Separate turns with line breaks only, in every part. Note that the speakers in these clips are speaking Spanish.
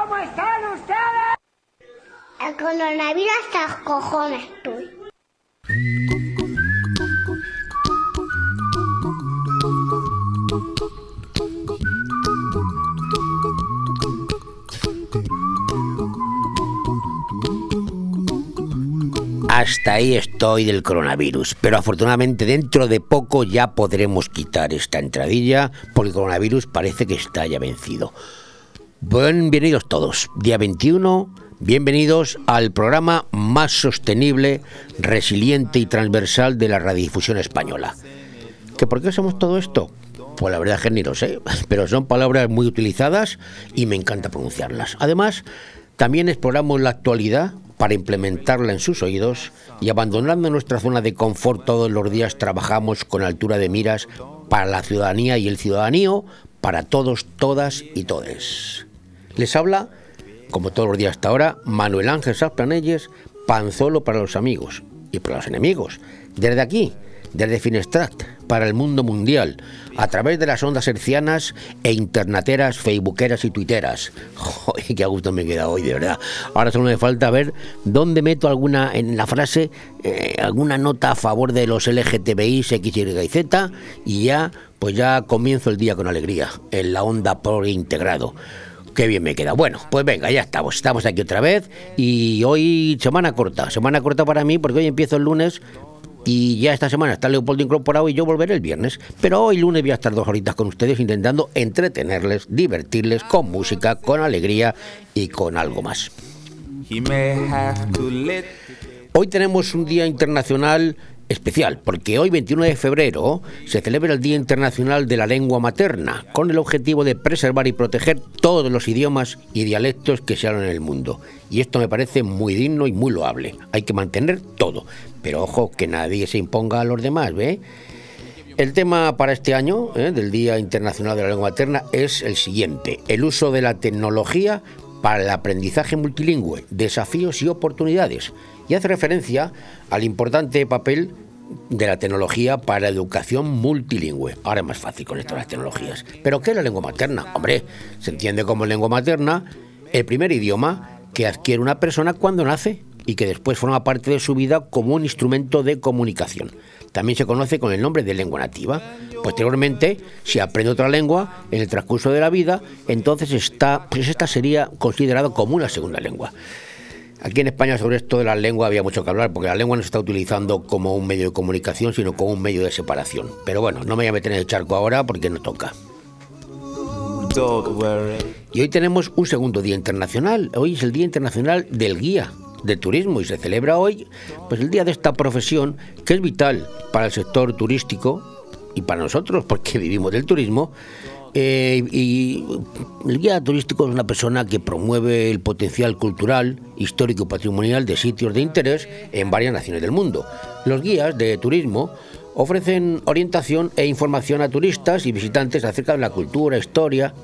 ¿Cómo están ustedes?
El coronavirus hasta los cojones estoy.
Hasta ahí estoy del coronavirus, pero afortunadamente dentro de poco ya podremos quitar esta entradilla porque el coronavirus parece que está ya vencido. Bienvenidos todos, día 21, bienvenidos al programa más sostenible, resiliente y transversal de la radiodifusión española. ¿Que por qué somos todo esto? Pues la verdad es que ni lo sé, pero son palabras muy utilizadas y me encanta pronunciarlas. Además, también exploramos la actualidad para implementarla en sus oídos y abandonando nuestra zona de confort todos los días trabajamos con altura de miras para la ciudadanía y el ciudadanía, para todos, todas y todes. Les habla, como todos los días hasta ahora, Manuel Ángel Saplanelles, Panzolo para los amigos y para los enemigos. Desde aquí, desde Finestrat, para el mundo mundial, a través de las ondas hercianas e internateras, facebookeras y tuiteras. ¡Joder, qué gusto me queda hoy, de verdad! Ahora solo me falta ver dónde meto alguna, en la frase, eh, alguna nota a favor de los LGTBI, X, y Z, y ya, pues ya comienzo el día con alegría, en la onda por integrado. Qué bien me queda. Bueno, pues venga, ya estamos. Estamos aquí otra vez y hoy semana corta. Semana corta para mí porque hoy empiezo el lunes y ya esta semana está Leopoldo incorporado y yo volveré el viernes. Pero hoy lunes voy a estar dos horitas con ustedes intentando entretenerles, divertirles con música, con alegría y con algo más. Hoy tenemos un día internacional especial, porque hoy 21 de febrero se celebra el Día Internacional de la Lengua Materna, con el objetivo de preservar y proteger todos los idiomas y dialectos que se hablan en el mundo. Y esto me parece muy digno y muy loable. Hay que mantener todo, pero ojo, que nadie se imponga a los demás, ¿ve? El tema para este año ¿eh? del Día Internacional de la Lengua Materna es el siguiente, el uso de la tecnología para el aprendizaje multilingüe, desafíos y oportunidades, y hace referencia al importante papel de la tecnología para la educación multilingüe. Ahora es más fácil con esto las tecnologías. ¿Pero qué es la lengua materna? Hombre, se entiende como lengua materna el primer idioma que adquiere una persona cuando nace y que después forma parte de su vida como un instrumento de comunicación. También se conoce con el nombre de lengua nativa. Posteriormente, si aprende otra lengua en el transcurso de la vida, entonces esta, pues esta sería considerada como una segunda lengua. Aquí en España sobre esto de la lengua había mucho que hablar, porque la lengua no se está utilizando como un medio de comunicación, sino como un medio de separación. Pero bueno, no me voy a meter en el charco ahora porque no toca. Y hoy tenemos un segundo día internacional. Hoy es el Día Internacional del Guía de Turismo y se celebra hoy pues el día de esta profesión que es vital para el sector turístico y para nosotros porque vivimos del turismo eh, el guía turístico es una persona que promueve el potencial cultural, histórico y patrimonial de sitios de interés en varias naciones del mundo. Los guías de turismo ofrecen orientación e información a turistas y visitantes acerca de la cultura, historia.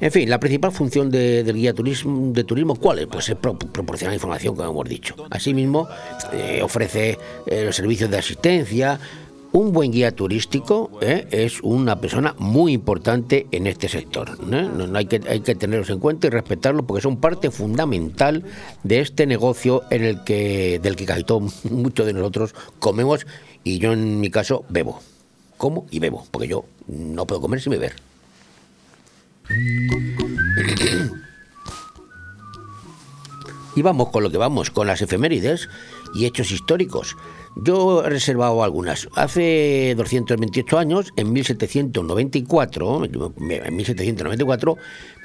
En fin, la principal función del guía turismo, de turismo, ¿cuál es? Pues es proporcionar información, como hemos dicho. Asimismo, eh, ofrece eh, los servicios de asistencia, un buen guía turístico ¿eh? es una persona muy importante en este sector. ¿eh? No, hay, que, hay que tenerlos en cuenta y respetarlos porque son parte fundamental de este negocio en el que, del que casi todos, muchos de nosotros comemos y yo en mi caso bebo. Como y bebo, porque yo no puedo comer sin beber. Y vamos con lo que vamos, con las efemérides y hechos históricos. Yo he reservado algunas. Hace 228 años, en 1794, en 1794,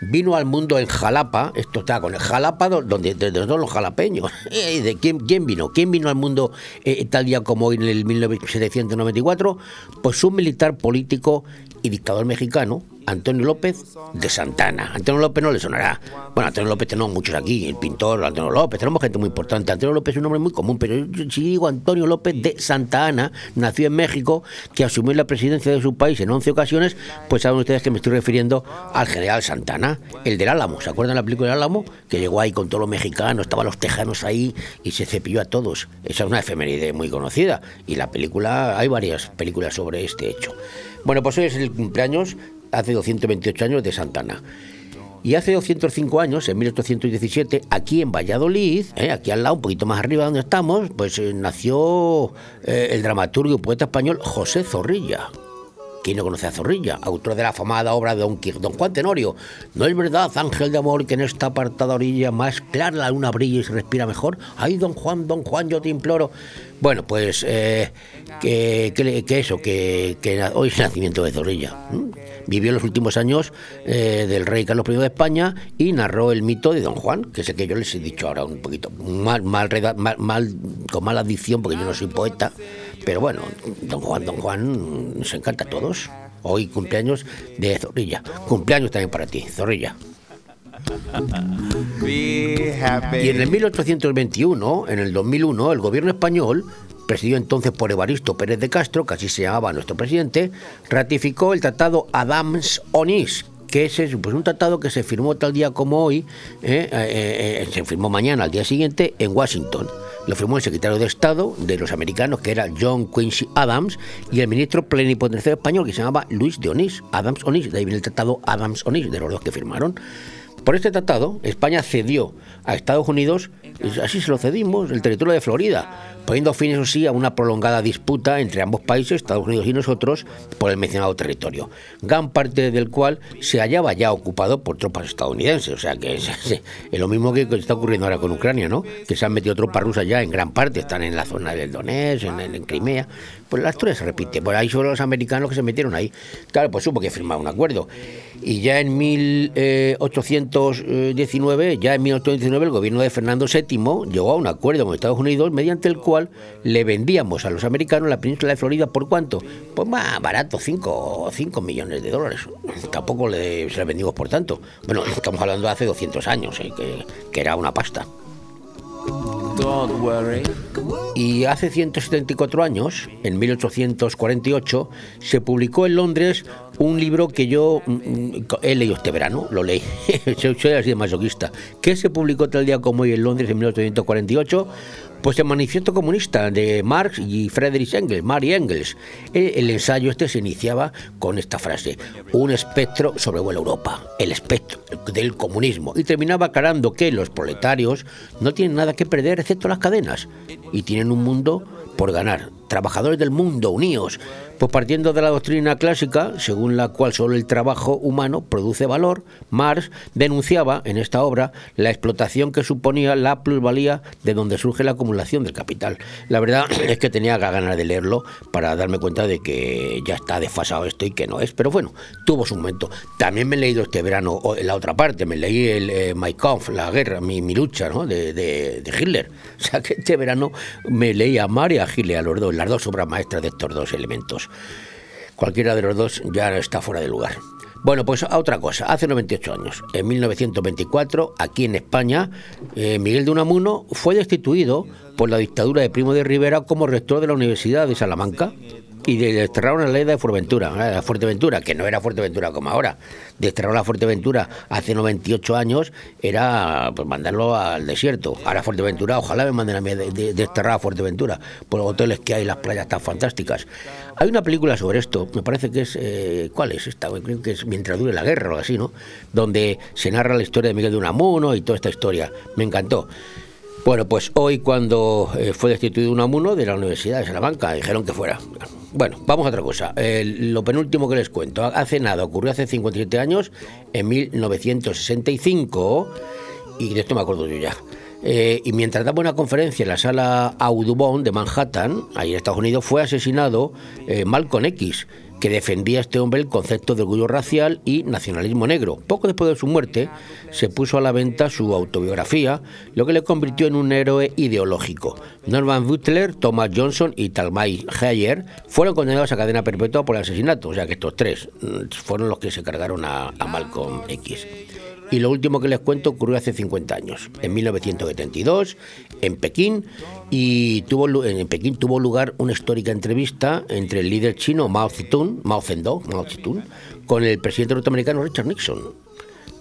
vino al mundo en Jalapa, esto está con el Jalapa, donde, de, todos los jalapeños. ¿De quién, quién vino? ¿Quién vino al mundo eh, tal día como hoy en el 1794? Pues un militar político y dictador mexicano, Antonio López de Santana. Antonio López no le sonará. Bueno, Antonio López tenemos muchos aquí, el pintor Antonio López, tenemos gente muy importante. Antonio López es un nombre muy común, pero si digo Antonio López de Santa Ana, nació en México, que asumió la presidencia de su país en 11 ocasiones, pues saben ustedes que me estoy refiriendo al general Santana, el del Álamo. ¿Se acuerdan la película del Álamo? Que llegó ahí con todos los mexicanos, estaban los tejanos ahí y se cepilló a todos. Esa es una efeméride muy conocida. Y la película, hay varias películas sobre este hecho. Bueno, pues hoy es el cumpleaños, hace 228 años, de Santana. Y hace 205 años, en 1817, aquí en Valladolid, ¿eh? aquí al lado, un poquito más arriba donde estamos, pues eh, nació eh, el dramaturgo y poeta español José Zorrilla. ¿Quién no conoce a Zorrilla? Autor de la afamada obra de Don, Don Juan Tenorio. ¿No es verdad, ángel de amor, que en esta apartada orilla más clara la luna brilla y se respira mejor? Ay, Don Juan, Don Juan, yo te imploro. Bueno, pues eh, que, que, eso, que, hoy es el nacimiento de Zorrilla. Vivió los últimos años eh, del rey Carlos I de España y narró el mito de Don Juan, que sé que yo les he dicho ahora un poquito, mal, mal, mal con mala dicción, porque yo no soy poeta, pero bueno, Don Juan, Don Juan nos encanta a todos. Hoy cumpleaños de Zorrilla. Cumpleaños también para ti, Zorrilla. Y en el 1821, en el 2001, el gobierno español, presidido entonces por Evaristo Pérez de Castro, que así se llamaba nuestro presidente, ratificó el tratado Adams-Onís, que es pues, un tratado que se firmó tal día como hoy, eh, eh, eh, se firmó mañana, al día siguiente, en Washington. Lo firmó el secretario de Estado de los americanos, que era John Quincy Adams, y el ministro plenipotenciario español, que se llamaba Luis de Onís, Adams Onís, de ahí viene el tratado Adams-Onís, de los dos que firmaron. Por este tratado, España cedió a Estados Unidos, así se lo cedimos, el territorio de Florida, poniendo fin, eso sí, a una prolongada disputa entre ambos países, Estados Unidos y nosotros, por el mencionado territorio, gran parte del cual se hallaba ya ocupado por tropas estadounidenses. O sea que es, lo mismo que está ocurriendo ahora con Ucrania, ¿no? Que se han metido tropas rusas ya en gran parte, están en la zona del Donetsk, en, en Crimea. Pues la historia se repite. Por ahí son los americanos que se metieron ahí. Claro, pues supo que firmar un acuerdo. Y ya en 1819, ya en 1819, el gobierno de Fernando VII llegó a un acuerdo con Estados Unidos mediante el cual le vendíamos a los americanos la península de Florida por cuánto? Pues más barato, 5 millones de dólares. Tampoco le, se la vendimos por tanto. Bueno, estamos hablando de hace 200 años, ¿eh? que era una pasta. Y hace 174 años, en 1848, se publicó en Londres un libro que yo mm, mm, he leído este verano, lo leí, soy así de masoquista, que se publicó tal día como hoy en Londres en 1848 pues el manifiesto comunista de Marx y Friedrich Engels, Mary Engels. Eh, el ensayo este se iniciaba con esta frase, un espectro sobrevuela Europa, el espectro del comunismo, y terminaba aclarando que los proletarios no tienen nada que perder excepto las cadenas, y tienen un mundo por ganar. Trabajadores del mundo, unidos. Pues partiendo de la doctrina clásica, según la cual solo el trabajo humano produce valor, Marx denunciaba en esta obra la explotación que suponía la plusvalía de donde surge la acumulación del capital. La verdad es que tenía ganas de leerlo para darme cuenta de que ya está desfasado esto y que no es, pero bueno, tuvo su momento. También me he leído este verano la otra parte, me leí el eh, My Kampf, la guerra, mi, lucha ¿no? de, de, Hitler. O sea que este verano me leí a Mar Hitler, a los dos, las dos obras maestras de estos dos elementos. Cualquiera de los dos ya está fuera de lugar. Bueno, pues a otra cosa. Hace 98 años, en 1924, aquí en España, eh, Miguel de Unamuno fue destituido por la dictadura de Primo de Rivera como rector de la Universidad de Salamanca y desterraron la ley de Fuerteventura, la Fuerteventura, que no era Fuerteventura como ahora. Desterraron la Fuerteventura hace 98 años, era pues mandarlo al desierto. Ahora Fuerteventura, ojalá me manden a mí desterrar a Fuerteventura, por los hoteles que hay, las playas tan fantásticas. Hay una película sobre esto, me parece que es, eh, ¿cuál es esta? Creo que es Mientras dure la guerra o así, ¿no? Donde se narra la historia de Miguel de Unamuno y toda esta historia. Me encantó. Bueno, pues hoy cuando eh, fue destituido Unamuno de la Universidad de Salamanca, dijeron que fuera. Bueno, vamos a otra cosa. lo penúltimo que les cuento. Hace nada, ocurrió hace 57 años, en 1965, y de esto me acuerdo yo ya. Eh, y mientras daba una conferencia en la sala Audubon de Manhattan, ahí en Estados Unidos, fue asesinado eh, Malcolm X, que defendía este hombre el concepto de orgullo racial y nacionalismo negro. Poco después de su muerte, se puso a la venta su autobiografía, lo que le convirtió en un héroe ideológico. Norman Butler, Thomas Johnson y Talmay Heyer fueron condenados a cadena perpetua por el asesinato, o sea que estos tres mm, fueron los que se cargaron a Malcolm X. Y lo último que les cuento ocurrió hace 50 años, en 1972, en Pekín, y tuvo, en Pekín tuvo lugar una histórica entrevista entre el líder chino Mao Zedong, Mao Zedong, Mao Zedong con el presidente norteamericano Richard Nixon.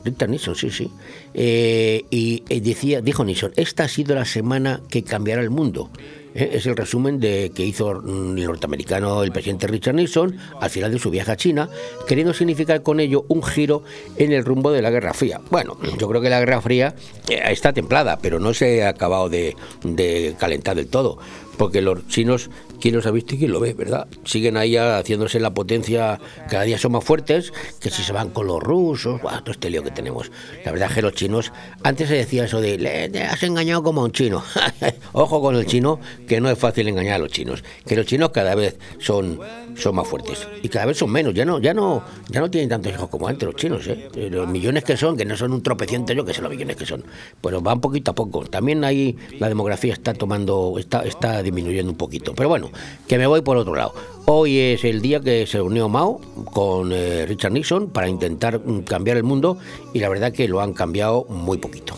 Richard Nixon, sí, sí. Eh, y, decía, dijo Nixon, esta ha sido la semana que cambiará el mundo. ¿Eh? Es el resumen de que hizo mm, el norteamericano, el presidente Richard Nixon, al final de su viaje a China, queriendo significar con ello un giro en el rumbo de la Guerra Fría. Bueno, yo creo que la Guerra Fría eh, está templada, pero no se ha acabado de, de calentar del todo porque los chinos, ¿quién los ha visto y quién lo ve, verdad? Siguen ahí haciéndose la potencia, cada día son más fuertes, que si se van con los rusos, ¡buah! todo este lío que tenemos. La verdad es que los chinos, antes se decía eso de, le, has engañado como a un chino. Ojo con el chino, que no es fácil engañar a los chinos, que los chinos cada vez son, son más fuertes y cada vez son menos, ya no, ya no, ya no tienen tantos hijos como antes los chinos. Eh, Los millones que son, que no son un tropeciente yo que sé los millones que son, pero van poquito a poco. También ahí la demografía está tomando, está, está disminuyendo un poquito. Pero bueno, que me voy por otro lado. Hoy es el día que se reunió Mao con eh, Richard Nixon para intentar mm, cambiar el mundo y la verdad que lo han cambiado muy poquito.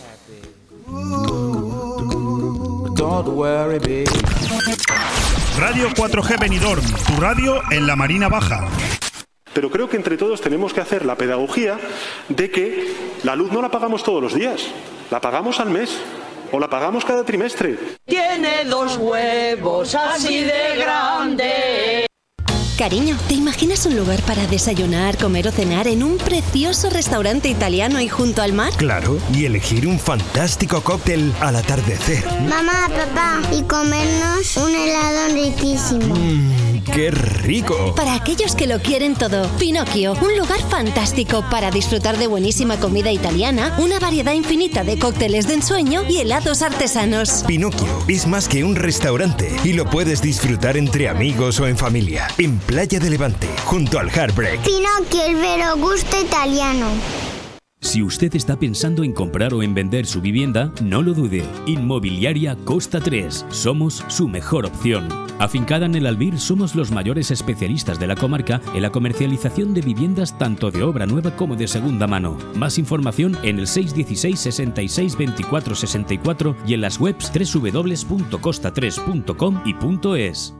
Radio 4G Benidorm, tu radio en la Marina Baja.
Pero creo que entre todos tenemos que hacer la pedagogía de que la luz no la pagamos todos los días, la pagamos al mes o la pagamos cada trimestre.
Tiene dos huevos así de grandes.
Cariño, ¿te imaginas un lugar para desayunar, comer o cenar en un precioso restaurante italiano y junto al mar?
Claro, y elegir un fantástico cóctel al atardecer.
Mamá, papá, y comernos un helado riquísimo.
Mmm, ¡Qué rico!
Para aquellos que lo quieren todo, Pinocchio, un lugar fantástico para disfrutar de buenísima comida italiana, una variedad infinita de cócteles de ensueño y helados artesanos.
Pinocchio es más que un restaurante y lo puedes disfrutar entre amigos o en familia. En Playa de Levante, junto al Heartbreak.
Pinocchio, el vero gusto italiano.
Si usted está pensando en comprar o en vender su vivienda, no lo dude. Inmobiliaria Costa 3. Somos su mejor opción. Afincada en el Albir, somos los mayores especialistas de la comarca en la comercialización de viviendas tanto de obra nueva como de segunda mano. Más información en el 616 66 24 64 y en las webs www.costa3.com y .es.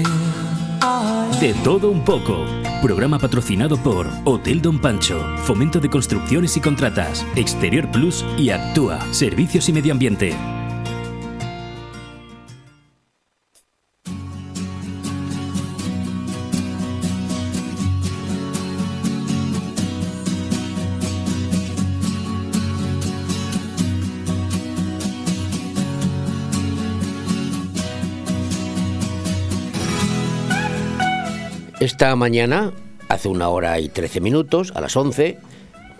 De todo un poco. Programa patrocinado por Hotel Don Pancho, Fomento de Construcciones y Contratas, Exterior Plus y Actúa, Servicios y Medio Ambiente.
Esta mañana, hace una hora y trece minutos, a las 11,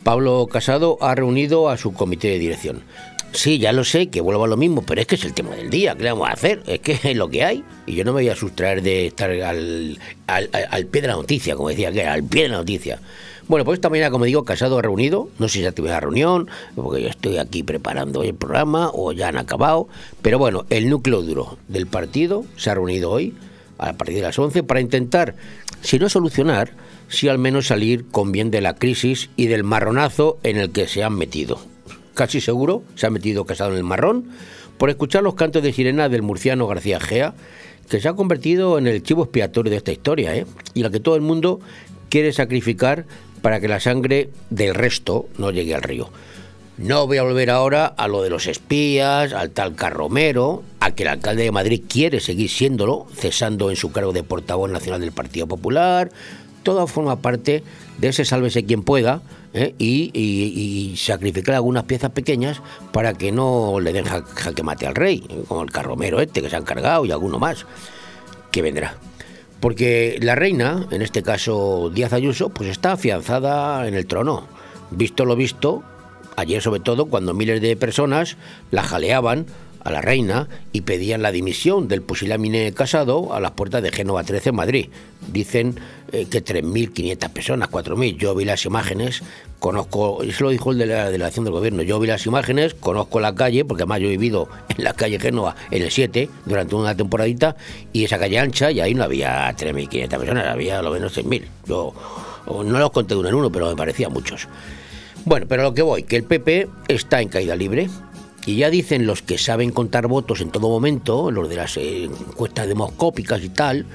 Pablo Casado ha reunido a su comité de dirección. Sí, ya lo sé, que vuelvo a lo mismo, pero es que es el tema del día, ¿qué le vamos a hacer? Es que es lo que hay. Y yo no me voy a sustraer de estar al, al, al pie de la noticia, como decía que era, al pie de la noticia. Bueno, pues esta mañana, como digo, Casado ha reunido, no sé si ya tuve la reunión, porque yo estoy aquí preparando el programa o ya han acabado, pero bueno, el núcleo duro del partido se ha reunido hoy, a partir de las 11, para intentar, si no solucionar, si al menos salir con bien de la crisis y del marronazo en el que se han metido. Casi seguro se ha metido Casado en el marrón por escuchar los cantos de sirena del murciano García Gea, que se ha convertido en el chivo expiatorio de esta historia, ¿eh? y la que todo el mundo quiere sacrificar para que la sangre del resto no llegue al río. No voy a volver ahora a lo de los espías, al tal Carromero, a que el alcalde de Madrid quiere seguir siéndolo, cesando en su cargo de portavoz nacional del Partido Popular. Todo forma parte de ese sálvese quien pueda ¿eh? y, y- sacrificar algunas piezas pequeñas para que no le den ja- jaque mate al rey, como el Carromero este que se han cargado y alguno más que vendrá. Porque la reina, en este caso Díaz Ayuso, pues está afianzada en el trono. Visto lo visto, ayer sobre todo, cuando miles de personas la jaleaban a la reina y pedían la dimisión del pusilámine casado a las puertas de Génova 13 en Madrid. Dicen eh, que 3.500 personas, 4.000. Yo vi las imágenes, conozco, eso lo dijo el de la delegación del gobierno, yo vi las imágenes, conozco la calle, porque además yo he vivido en la calle Génova en el 7 durante una temporadita, y esa calle ancha, y ahí no había 3.500 personas, había a lo menos 6.000. Yo no los conté uno en uno, pero me parecían muchos. Bueno, pero lo que voy, que el PP está en caída libre, y ya dicen los que saben contar votos en todo momento, los de las eh, encuestas demoscópicas y tal,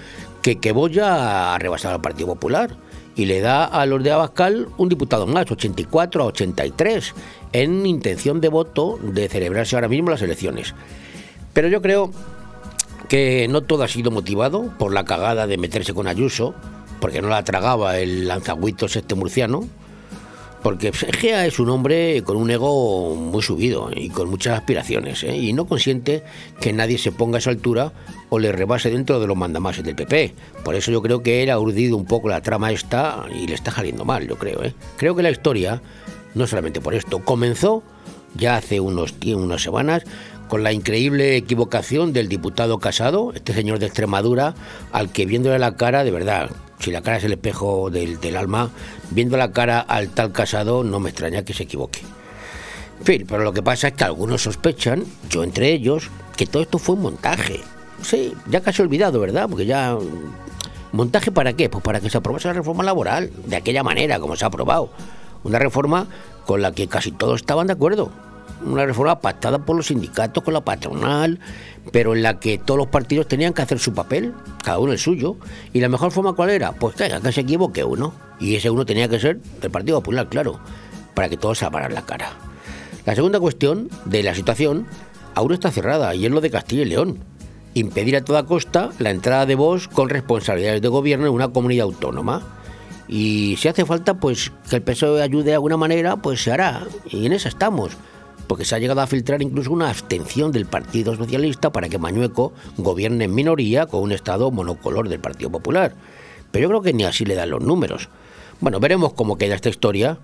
que que Boya ha rebasado al Partido Popular y le da a los de Abascal un diputado más, 84 a 83, en intención de voto de celebrarse ahora mismo las elecciones. Pero yo creo que no todo ha sido motivado por la cagada de meterse con Ayuso, porque no la tragaba el lanzagüitos este murciano, porque Egea es un hombre con un ego muy subido y con muchas aspiraciones, ¿eh? y no consiente que nadie se ponga a esa altura o le rebase dentro de los mandamases del PP. Por eso yo creo que él ha urdido un poco la trama esta y le está saliendo mal, yo creo. ¿eh? Creo que la historia, no solamente por esto, comenzó ya hace unos, unas semanas con la increíble equivocación del diputado Casado, este señor de Extremadura, al que viéndole la cara, de verdad, si la cara es el espejo del, alma, viendo la cara al tal casado no me extraña que se equivoque. En fin, pero lo que pasa es que algunos sospechan, yo entre ellos, que todo esto fue un montaje. Sí, ya casi olvidado, ¿verdad? Porque ya... ¿Montaje para qué? Pues para que se aprobase la reforma laboral, de aquella manera como se ha aprobado. Una reforma con la que casi todos estaban de acuerdo una reforma pactada por los sindicatos con la patronal, pero en la que todos los partidos tenían que hacer su papel, cada uno el suyo. ¿Y la mejor forma cuál era? Pues que, que se equivoque uno. Y ese uno tenía que ser del Partido Popular, claro, para que todos se apararan la cara. La segunda cuestión de la situación aún está cerrada y es lo de Castilla y León. Impedir a toda costa la entrada de voz con responsabilidades de gobierno en una comunidad autónoma. Y si hace falta, pues que el PSOE ayude de alguna manera, pues se hará. Y en esa estamos porque se ha llegado a filtrar incluso una abstención del Partido Socialista para que Mañueco gobierne en minoría con un Estado monocolor del Partido Popular. Pero yo creo que ni así le dan los números. Bueno, veremos cómo queda esta historia,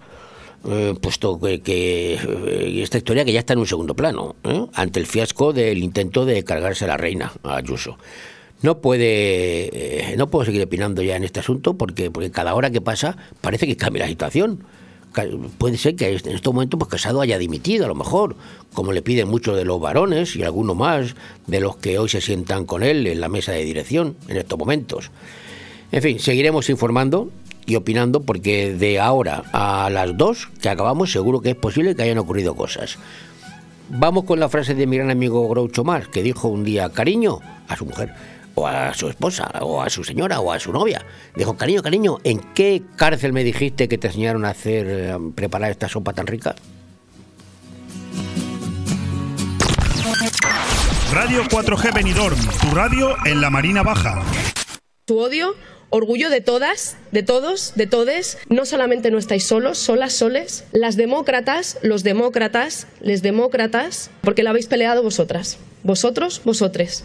eh, puesto que, eh, esta historia que ya está en un segundo plano, ¿eh? ante el fiasco del intento de cargarse a la reina, a Ayuso. No puede, no puedo seguir opinando ya en este asunto porque, porque cada hora que pasa parece que cambia la situación puede ser que en este momento pues Casado haya dimitido a lo mejor, como le piden muchos de los varones y algunos más de los que hoy se sientan con él en la mesa de dirección en estos momentos. En fin, seguiremos informando y opinando porque de ahora a las dos que acabamos seguro que es posible que hayan ocurrido cosas. Vamos con la frase de mi gran amigo Groucho Marx que dijo un día cariño a su mujer o a su esposa, o a su señora, o a su novia. Dijo, cariño, cariño, ¿en qué cárcel me dijiste que te enseñaron a hacer, eh, preparar esta sopa tan rica?
Radio 4G Benidorm, tu radio en la Marina Baja.
Tu odio, orgullo de todas, de todos, de todes. No solamente no estáis solos, solas, soles. Las demócratas, los demócratas, les demócratas, porque la habéis peleado vosotras. Vosotros, vosotres.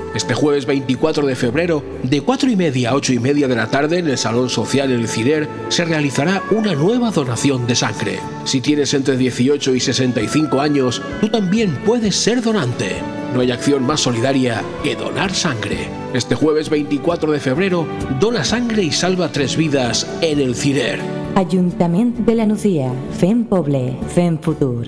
Este jueves 24 de febrero, de 4 y media a 8 y media de la tarde en el Salón Social El Cider, se realizará una nueva donación de sangre. Si tienes entre 18 y 65 años, tú también puedes ser donante. No hay acción más solidaria que donar sangre. Este jueves 24 de febrero, dona sangre y salva tres vidas en El Cider.
Ayuntamiento de la Nucía, FEM Poble, FEM Futur.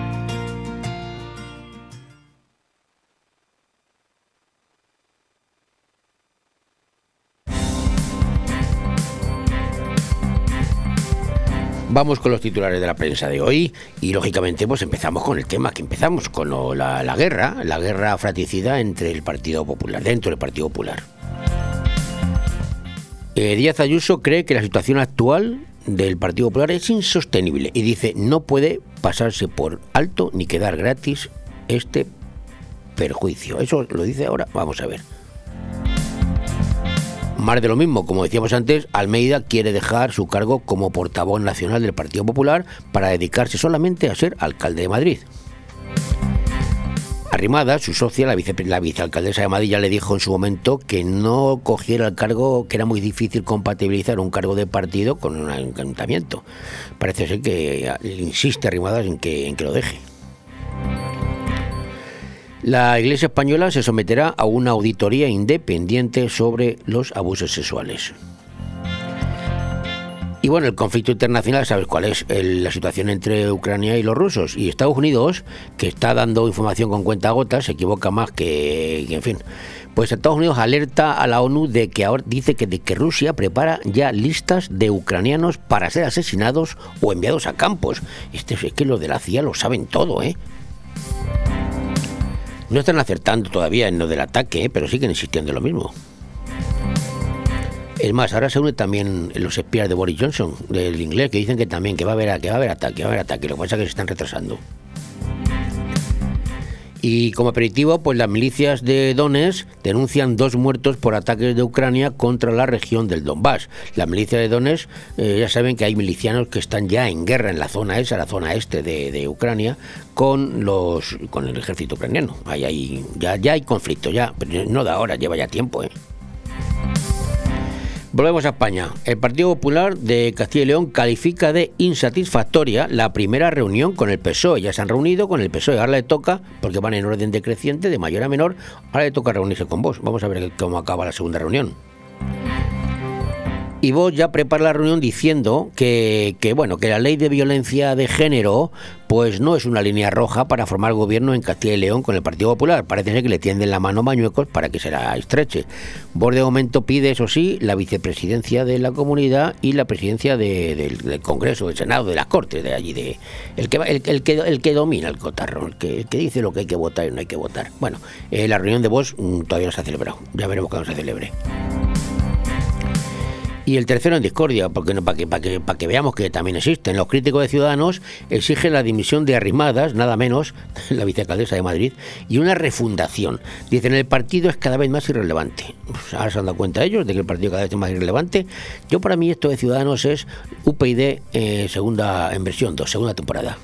Vamos con los titulares de la prensa de hoy y lógicamente pues empezamos con el tema que empezamos, con la guerra, la guerra fratricida entre el Partido Popular, dentro del Partido Popular. Eh, Díaz Ayuso cree que la situación actual del Partido Popular es insostenible y dice no puede pasarse por alto ni quedar gratis este perjuicio. Eso lo dice ahora, vamos a ver. Más de lo mismo, como decíamos antes, Almeida quiere dejar su cargo como portavoz nacional del Partido Popular para dedicarse solamente a ser alcalde de Madrid. Arrimada, su socia, la, vice- la vicealcaldesa de Madrid, le dijo en su momento que no cogiera el cargo, que era muy difícil compatibilizar un cargo de partido con un ayuntamiento. Parece ser que eh, insiste Arrimadas en en que lo deje. La Iglesia española se someterá a una auditoría independiente sobre los abusos sexuales. Y bueno, el conflicto internacional, ¿sabes cuál es? La situación entre Ucrania y los rusos. Y Estados Unidos, que está dando información con cuentagotas, se equivoca más que, que, en fin. Pues Estados Unidos alerta a la ONU de que ahora dice que, de que Rusia prepara ya listas de ucranianos para ser asesinados o enviados a campos. Este, es que los de la CIA lo saben todo, ¿eh? No están acertando todavía en lo del ataque, ¿eh? pero siguen insistiendo en lo mismo. Es más, ahora se une también los espías de Boris Johnson, del inglés, que dicen que también que va a haber, que va a haber ataque, va a haber ataque. Lo que pasa es que se están retrasando. Y como aperitivo, pues las milicias de Donetsk denuncian dos muertos por ataques de Ucrania contra la región del Donbass. Las milicias de Donetsk eh, ya saben que hay milicianos que están ya en guerra en la zona esa, la zona este de, Ucrania, con los con el ejército ucraniano. Ahí hay, ya, ya hay conflicto, ya, pero no de ahora, lleva ya tiempo, ¿eh? Volvemos a España. El Partido Popular de Castilla y León califica de insatisfactoria la primera reunión con el PSOE. Ya se han reunido con el PSOE. Ahora le toca, porque van en orden decreciente, de mayor a menor, ahora le toca reunirse con vos. Vamos a ver cómo acaba la segunda reunión. Y vos ya prepara la reunión diciendo que, que, bueno que la ley de violencia de género pues no es una línea roja para formar gobierno en Castilla y León con el Partido Popular. Parece ser que le tienden la mano Mañuecos para que se la estreche. Vos de momento pide, eso sí, la vicepresidencia de la comunidad y la presidencia de- del, Congreso, del Senado, de las Cortes, de allí, de el que, el, el que, el que domina el cotarro, el que, el que dice lo que hay que votar y no hay que votar. Bueno, eh, la reunión de vos mm, todavía no se ha celebrado. Ya veremos cuándo se celebre. Y el tercero en discordia, porque no, para que, para que, veamos que también existen. Los críticos de Ciudadanos exigen la dimisión de Arrimadas, nada menos, la vicealcaldesa de Madrid, y una refundación. Dicen el partido es cada vez más irrelevante. Pues ahora se han dado cuenta ellos de que el partido cada vez es más irrelevante. Yo para mí esto de Ciudadanos es UPyD eh, segunda en versión 2, segunda temporada.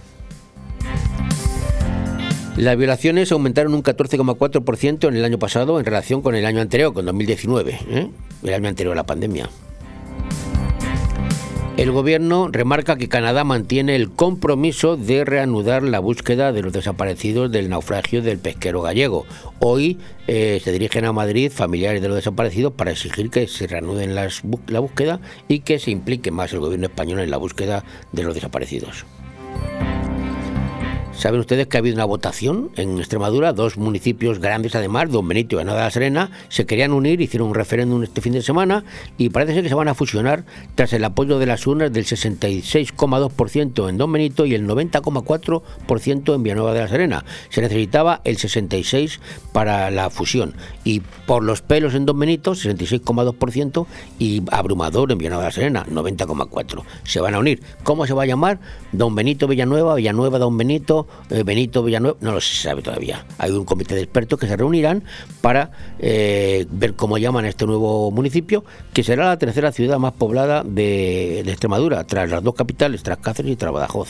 Las violaciones aumentaron un 14,4% en el año pasado en relación con el año anterior, con 2019, ¿eh? el año anterior a la pandemia. El gobierno remarca que Canadá mantiene el compromiso de reanudar la búsqueda de los desaparecidos del naufragio del pesquero gallego. Hoy eh, se dirigen a Madrid familiares de los desaparecidos para exigir que se reanuden la búsqueda y que se implique más el gobierno español en la búsqueda de los desaparecidos. Saben ustedes que ha habido una votación en Extremadura, dos municipios grandes además, Don Benito y Granada de la Serena, se querían unir, hicieron un referéndum este fin de semana y parece ser que se van a fusionar tras el apoyo de las urnas del 66,2% en Don Benito y el 90,4% en Villanueva de la Serena. Se necesitaba el 66% para la fusión y por los pelos en Don Benito, 66,2% y abrumador en Villanueva de la Serena, 90,4%. Se van a unir. ¿Cómo se va a llamar? Don Benito Villanueva, Villanueva Don Benito, eh, Benito Villanueva, no lo se sabe todavía. Hay un comité de expertos que se reunirán para eh, ver cómo llaman este nuevo municipio, que será la tercera ciudad más poblada de, de Extremadura, tras las dos capitales, tras Cáceres y tras Badajoz.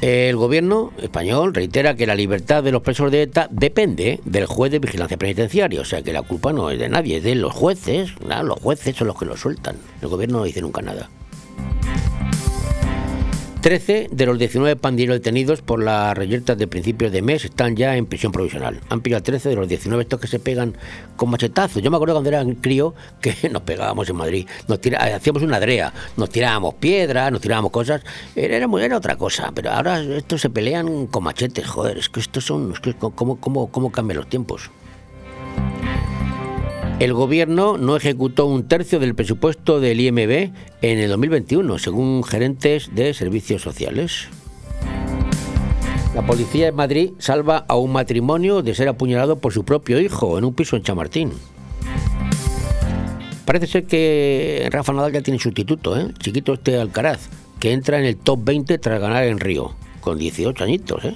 El gobierno español reitera que la libertad de los presos de ETA depende del juez de vigilancia penitenciaria, o sea que la culpa no es de nadie, es de los jueces, los jueces son los que lo sueltan, el gobierno no dice nunca nada. 13 de los 19 pandilleros detenidos por las reyertas de principios de mes están ya en prisión provisional. Han pillado 13 de los 19 estos que se pegan con machetazos. Yo me acuerdo cuando era crío que nos pegábamos en Madrid, nos tira, hacíamos una drea, nos tirábamos piedras, nos tirábamos cosas, era, era, otra cosa, pero ahora estos se pelean con machetes, joder, es que estos son, es que cómo, cómo, cómo cambian los tiempos. El gobierno no ejecutó un tercio del presupuesto del IMB en el 2021, según gerentes de servicios sociales. La policía de Madrid salva a un matrimonio de ser apuñalado por su propio hijo en un piso en Chamartín. Parece ser que Rafa Nadal ya tiene sustituto, ¿eh? chiquito este Alcaraz, que entra en el top 20 tras ganar en Río, con 18 añitos. ¿eh?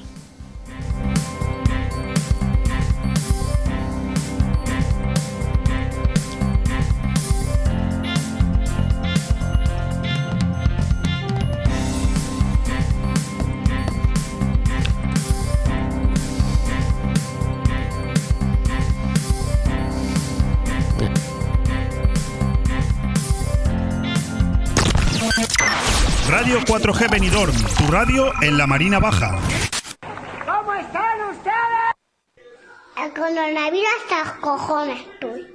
Benidorm, tu radio en la Marina Baja.
¿Cómo están ustedes?
El coronavirus hasta cojones estoy.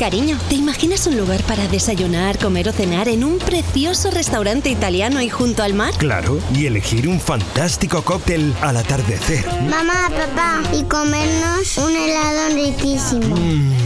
Cariño, ¿te imaginas un lugar para desayunar, comer o cenar en un precioso restaurante italiano y junto al mar?
Claro, y elegir un fantástico cóctel al atardecer.
Mamá, papá, y comernos un helado riquísimo.
Mmm,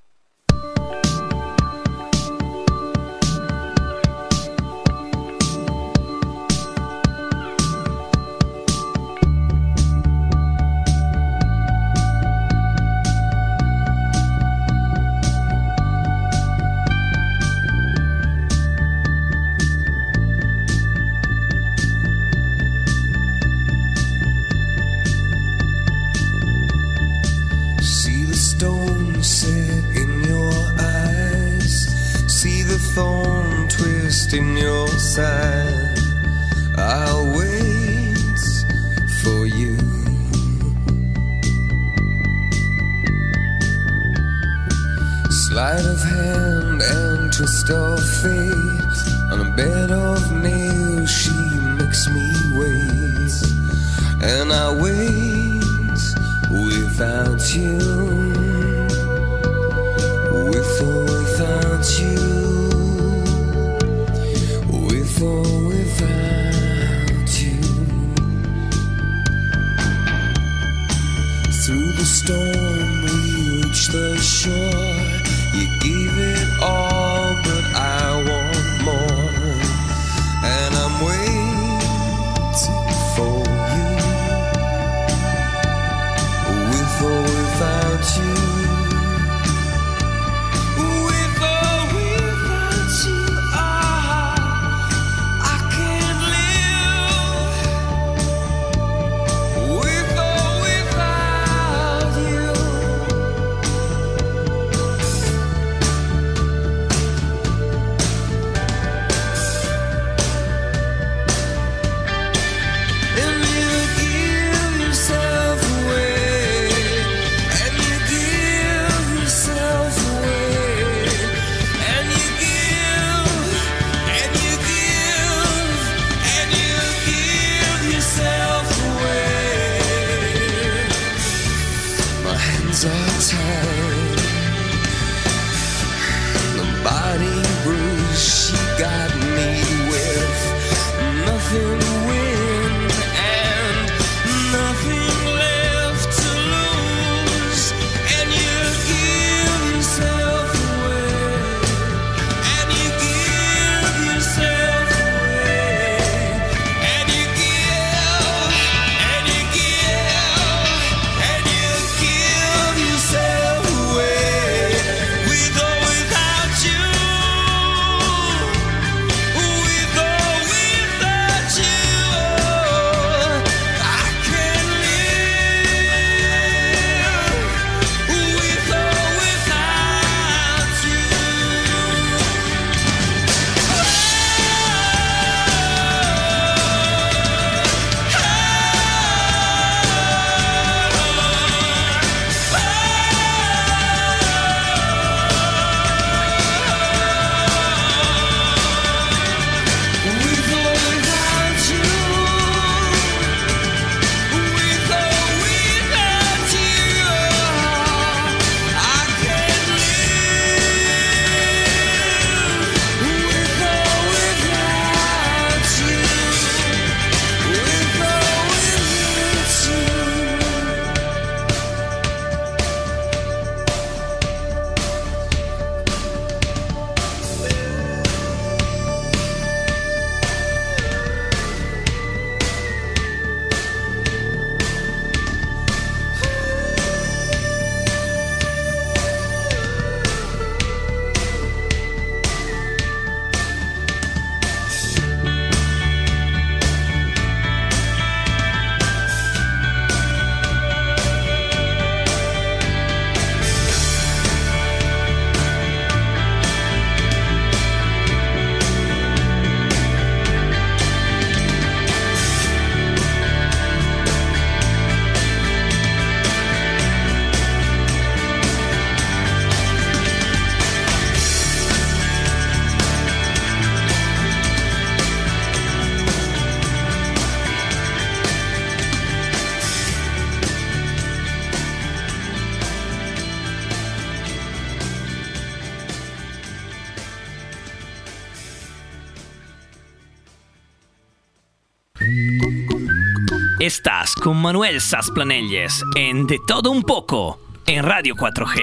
Con Manuel Sasplanelles en De Todo Un Poco en Radio 4G.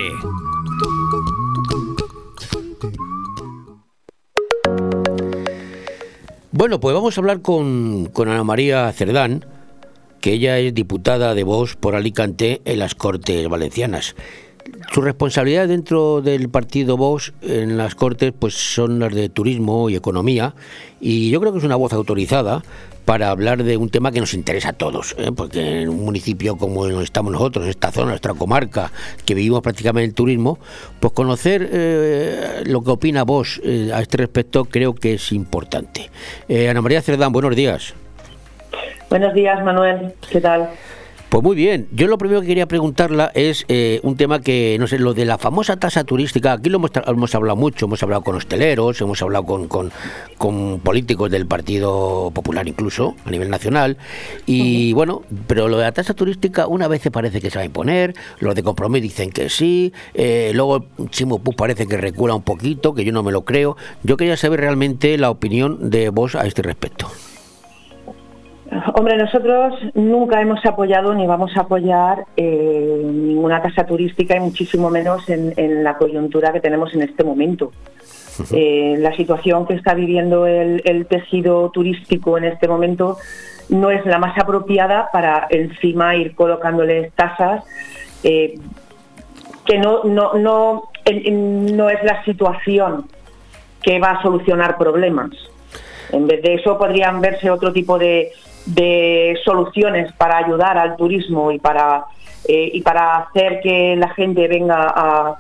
Bueno, pues vamos a hablar con, Ana María Cerdán, que ella es diputada de Vox por Alicante en las Cortes Valencianas. Su responsabilidad dentro del partido Vox en las Cortes pues son las de turismo y economía y yo creo que es una voz autorizada para hablar de un tema que nos interesa a todos, ¿eh? porque en un municipio como en estamos nosotros, esta zona, nuestra comarca, que vivimos prácticamente el turismo, pues conocer eh, lo que opina vos eh, a este respecto creo que es importante. Eh, Ana María Cerdán, buenos días.
Buenos días, Manuel. ¿Qué tal?
Pues muy bien, yo lo primero que quería preguntarla es eh, un tema que, no sé, lo de la famosa tasa turística, aquí lo hemos, hemos hablado mucho, hemos hablado con hosteleros, hemos hablado con, con, con políticos del Partido Popular incluso, a nivel nacional, y bueno, pero lo de la tasa turística una vez parece que se va a imponer, los de Compromís dicen que sí, eh, luego Chimo Puig parece que recula un poquito, que yo no me lo creo, yo quería saber realmente la opinión de vos a este respecto.
Hombre, nosotros nunca hemos apoyado ni vamos a apoyar eh, ninguna casa turística y muchísimo menos en, en la coyuntura que tenemos en este momento. Eh, la situación que está viviendo el, el tejido turístico en este momento no es la más apropiada para encima ir colocándoles tasas eh, que no, no, no, no es la situación que va a solucionar problemas. En vez de eso podrían verse otro tipo de, de soluciones para ayudar al turismo y para, eh, y para hacer que la gente venga a,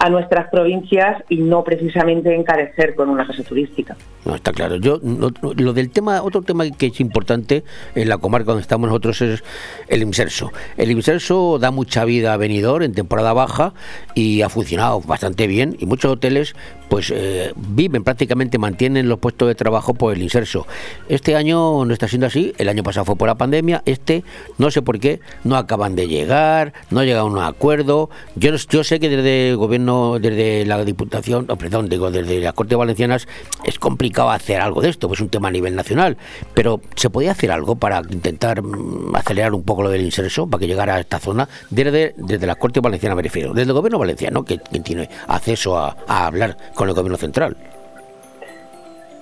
a nuestras provincias y no precisamente encarecer con una casa turística.
No, está claro. Yo no- lo del tema, otro tema que es importante en la comarca donde estamos nosotros es el inserso. El inserso da mucha vida a Benidorm en temporada baja y ha funcionado bastante bien y muchos hoteles pues eh, viven prácticamente mantienen los puestos de trabajo por el inserso. Este año no está siendo así, el año pasado fue por la pandemia, este no sé por qué no acaban de llegar, no llega a un acuerdo. Yo yo sé que desde el gobierno, desde la Diputación, oh, perdón, digo desde las Cortes Valencianas es complicado hacer algo de esto, pues es un tema a nivel nacional, pero se podía hacer algo para intentar mm, acelerar un poco lo del inserso para que llegara a esta zona desde desde las Cortes Valencianas me refiero, desde el gobierno valenciano que, tiene acceso a, a hablar con el gobierno central.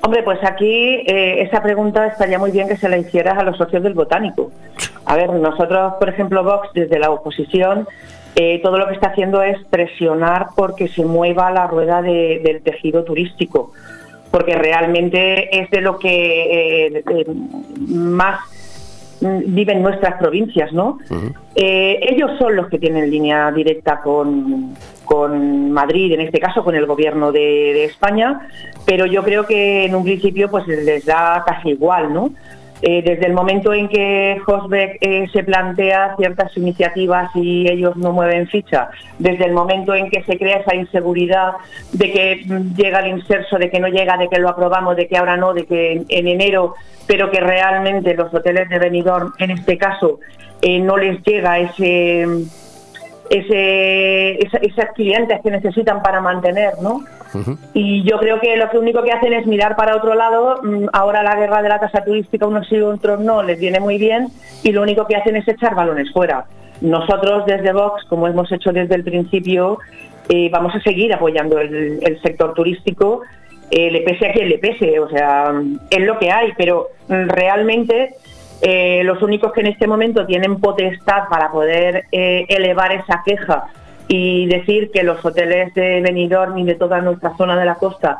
Hombre, pues aquí eh, esa pregunta estaría muy bien que se la hicieras a los socios del botánico. A ver, nosotros, por ejemplo, Vox, desde la oposición, eh, todo lo que está haciendo es presionar porque se mueva la rueda de- del tejido turístico, porque realmente es de lo que eh, eh, más viven nuestras provincias, ¿no? Eh, ellos son los que tienen línea directa con, con Madrid, en este caso con el gobierno de, de España, pero yo creo que en un principio pues les da casi igual, ¿no? Eh, desde el momento en que Hosbeck eh, se plantea ciertas iniciativas y ellos no mueven ficha, desde el momento en que se crea esa inseguridad de que mm, llega el inserso, de que no llega, de que lo aprobamos, de que ahora no, de que en, en enero, pero que realmente los hoteles de Benidorm, en este caso, eh, no les llega ese, ese, esa- esas clientes que necesitan para mantener, ¿no? Y yo creo que lo que único que hacen es mirar para otro lado. Mm, Ahora la guerra de la tasa turística, unos sí, otros no, les viene muy bien y lo único que hacen es echar balones fuera. Nosotros desde Vox, como hemos hecho desde el principio, eh, vamos a seguir apoyando el, el sector turístico, eh, le pese a quien le pese, o sea, es lo que hay, pero mm, realmente eh, los únicos que en este momento tienen potestad para poder eh, elevar esa queja y decir que los hoteles de Benidorm y de toda nuestra zona de la costa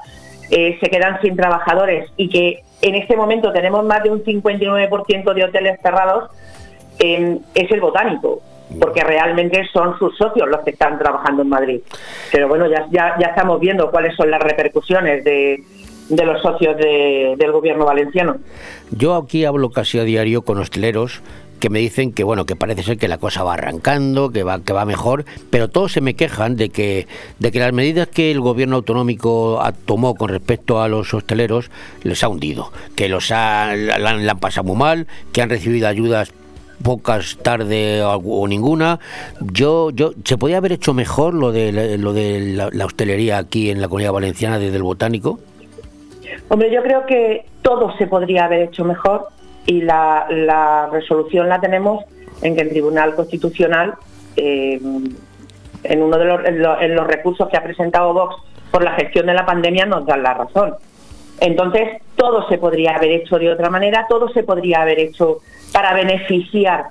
eh, se quedan sin trabajadores y que en este momento tenemos más de un 59% de hoteles cerrados, eh, es el botánico, porque realmente son sus socios los que están trabajando en Madrid. Pero bueno, ya, ya, ya estamos viendo cuáles son las repercusiones de, de los socios de- del gobierno valenciano.
Yo aquí hablo casi a diario con hosteleros que me dicen que bueno que parece ser que la cosa va arrancando que va que va mejor pero todos se me quejan de que de que las medidas que el gobierno autonómico tomó con respecto a los hosteleros les ha hundido que los ha, la, la han pasado muy mal que han recibido ayudas pocas tarde o, ninguna yo yo se podía haber hecho mejor lo de lo de la, la hostelería aquí en la comunidad valenciana desde el botánico
Hombre, yo creo que todo se podría haber hecho mejor y la, resolución la tenemos en que el Tribunal Constitucional, eh, en uno de los, los recursos que ha presentado Vox por la gestión de la pandemia, nos dan la razón. Entonces, todo se podría haber hecho de otra manera, todo se podría haber hecho para beneficiar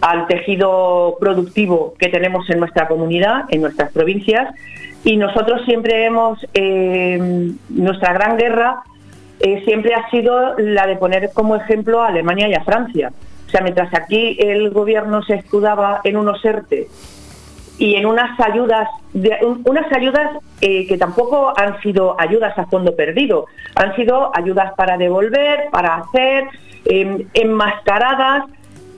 al tejido productivo que tenemos en nuestra comunidad, en nuestras provincias, y nosotros siempre hemos, eh, nuestra gran guerra eh, siempre ha sido la de poner como ejemplo a Alemania y a Francia. O sea, mientras aquí el gobierno se escudaba en unos ERTE y en unas ayudas, de, un- unas ayudas eh, que tampoco han sido ayudas a fondo perdido, han sido ayudas para devolver, para hacer, eh, enmascaradas.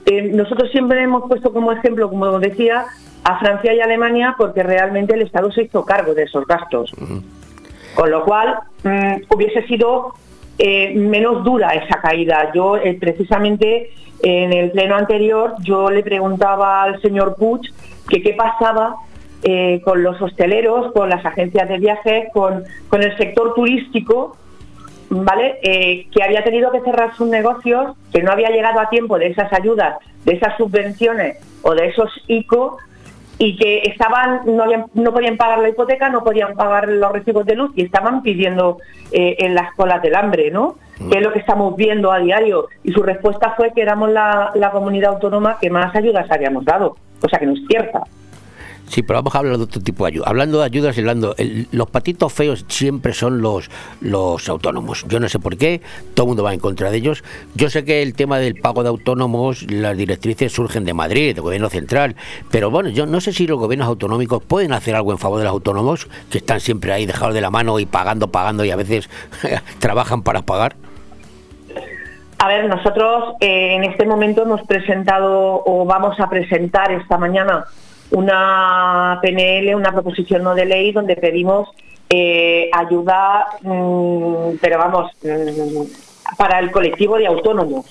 Eh, nosotros siempre hemos puesto como ejemplo, como decía, a Francia y Alemania porque realmente el Estado se hizo cargo de esos gastos. Con lo cual, mm, hubiese sido eh, menos dura esa caída. Yo, eh, precisamente, en el pleno anterior, yo le preguntaba al señor Puig que qué pasaba eh, con los hosteleros, con las agencias de viajes, con, con el sector turístico, ¿vale? Eh, que había tenido que cerrar sus negocios, que no había llegado a tiempo de esas ayudas, de esas subvenciones o de esos ICO y que estaban no, habían- no podían pagar la hipoteca, no podían pagar los recibos de luz y estaban pidiendo eh, en las colas del hambre, ¿no? Que es lo que estamos viendo a diario. Y su respuesta fue que éramos la, la comunidad autónoma que más ayudas habíamos dado, cosa que no es cierta.
Sí, pero vamos a hablar de otro tipo de ayuda. Hablando de ayudas, hablando, el- los patitos feos siempre son los, los autónomos. Yo no sé por qué, todo el mundo va en contra de ellos. Yo sé que el tema del pago de autónomos, las directrices surgen de Madrid, del gobierno central, pero bueno, yo no sé si los gobiernos autonómicos pueden hacer algo en favor de los autónomos, que están siempre ahí dejados de la mano y pagando, pagando y a veces trabajan para pagar.
A ver, nosotros eh, en este momento hemos presentado o vamos a presentar esta mañana una PNL, una proposición no de ley, donde pedimos eh, ayuda, mm, pero vamos, mm, para el colectivo de autónomos,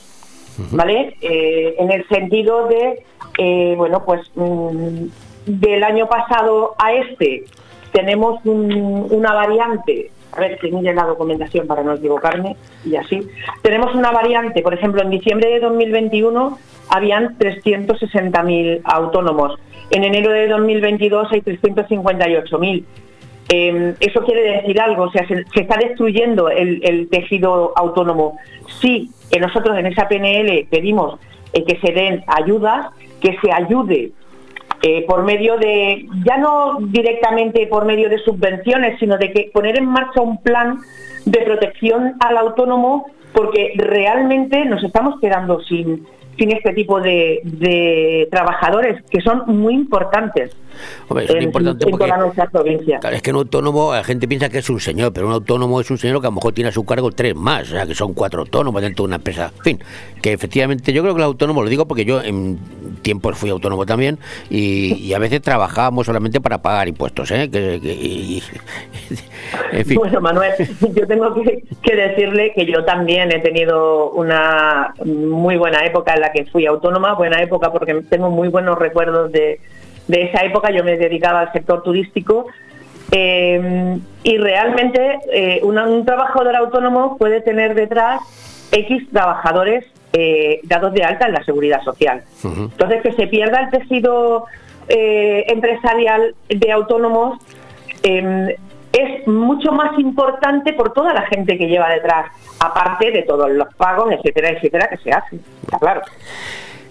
¿vale? Eh, en el sentido de, eh, bueno, pues mm, del año pasado a este tenemos un- una variante, a ver que mire la documentación para no equivocarme y así. Tenemos una variante, por ejemplo, en diciembre de 2021 habían 360.000 autónomos. En enero de 2022 hay 358.000. Eh, eso quiere decir algo, o sea, se, está destruyendo el, el tejido autónomo. Sí, que nosotros en esa PNL pedimos eh, que se den ayudas, que se ayude eh, por medio de, ya no directamente por medio de subvenciones, sino de que poner en marcha un plan de protección al autónomo, porque realmente nos estamos quedando sin, sin este tipo de, de trabajadores que son muy importantes.
Hombre, es
en-
importante
en
porque
toda nuestra provincia.
Claro, es que un autónomo, la gente piensa que es un señor, pero un autónomo es un señor que a lo mejor tiene a su cargo tres más, o sea, que son cuatro autónomos dentro de una empresa. En fin, que efectivamente yo creo que los autónomos, lo digo porque yo en tiempos fui autónomo también y, y a veces trabajábamos solamente para pagar impuestos, ¿eh? Que- que- y- en fin.
Bueno, Manuel, yo tengo que, que decirle que yo también he tenido una muy buena época en la que fui autónoma, buena época porque tengo muy buenos recuerdos de, de esa época, yo me dedicaba al sector turístico eh, y realmente eh, un trabajador autónomo puede tener detrás X trabajadores eh, dados de alta en la seguridad social. Entonces, que se pierda el tejido empresarial de autónomos eh, es mucho más importante por toda la gente que lleva detrás, aparte de todos los pagos, etcétera, etcétera, que se hacen. Está claro.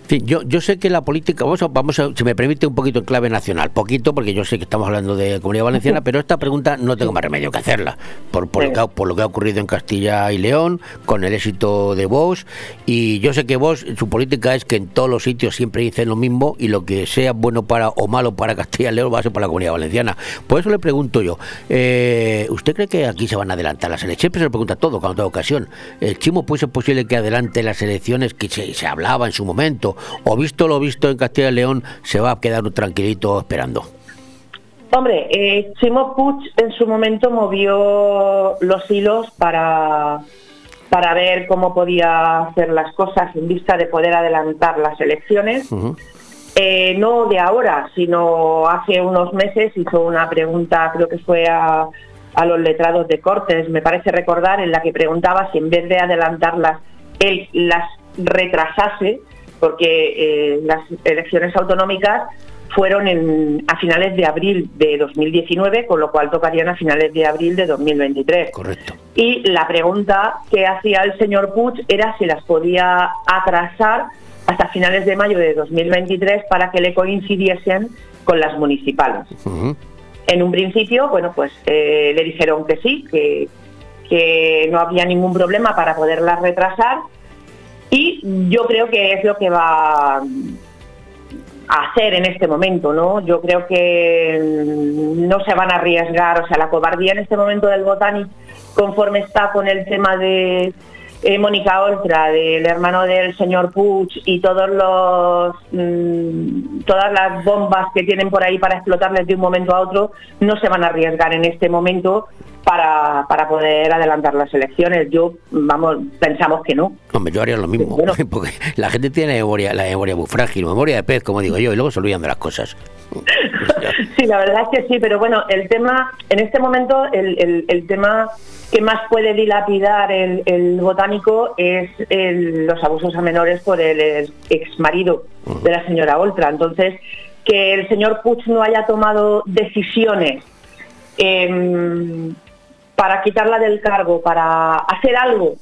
Fin, yo, yo sé que la política, vamos a, vamos a- si me permite, un poquito en clave nacional, poquito, porque yo sé que estamos hablando de Comunidad Valenciana, pero esta pregunta no tengo más remedio que hacerla, por, por, lo, que ha, por lo que ha ocurrido en Castilla y León, con el éxito de Vox, y yo sé que Vox, su política es que en todos los sitios siempre dicen lo mismo, y lo que sea bueno para o malo para Castilla y León va a ser para la Comunidad Valenciana. Por eso le pregunto yo, eh, ¿usted cree que aquí se van a adelantar las elecciones? Siempre se lo pregunta todo, cuando tenga ocasión. ¿El Chimo pues es posible que adelante las elecciones que se, se hablaba en su momento? ¿O visto lo visto en Castilla y León se va a quedar tranquilito esperando?
Hombre, eh, Chimo Puig en su momento movió los hilos para, para ver cómo podía hacer las cosas en vista de poder adelantar las elecciones. Eh, no de ahora, sino hace unos meses hizo una pregunta, creo que fue a, a los letrados de Cortes, me parece recordar, en la que preguntaba si en vez de adelantarlas, él las retrasase, porque eh, las elecciones autonómicas fueron en, a finales de abril de 2019, con lo cual tocarían a finales de abril de 2023.
Correcto.
Y la pregunta que hacía el señor Puig era si las podía atrasar hasta finales de mayo de 2023 para que le coincidiesen con las municipales. En un principio, bueno, pues eh, le dijeron que sí, que, que no había ningún problema para poderlas retrasar y yo creo que es lo que va a hacer en este momento, ¿no? Yo creo que mm, no se van a arriesgar, o sea, la cobardía en este momento del Botanic, conforme está con el tema de eh, Mónica Oltra, del hermano del señor Puig y todos los mm, todas las bombas que tienen por ahí para explotarles de un momento a otro, no se van a arriesgar en este momento para, para poder adelantar las elecciones. Yo, vamos, pensamos que no.
Hombre, yo haría lo mismo, porque la gente tiene la memoria, la memoria muy frágil, memoria de pez, como digo yo, y luego se olvidan de las cosas.
Sí, la verdad es que sí, pero bueno, el tema, en este momento, el, el- el tema que más puede dilapidar el, el botánico es los abusos a menores por el ex marido de la señora Oltra. Entonces, que el señor Puig no haya tomado decisiones em, para quitarla del cargo, para hacer algo,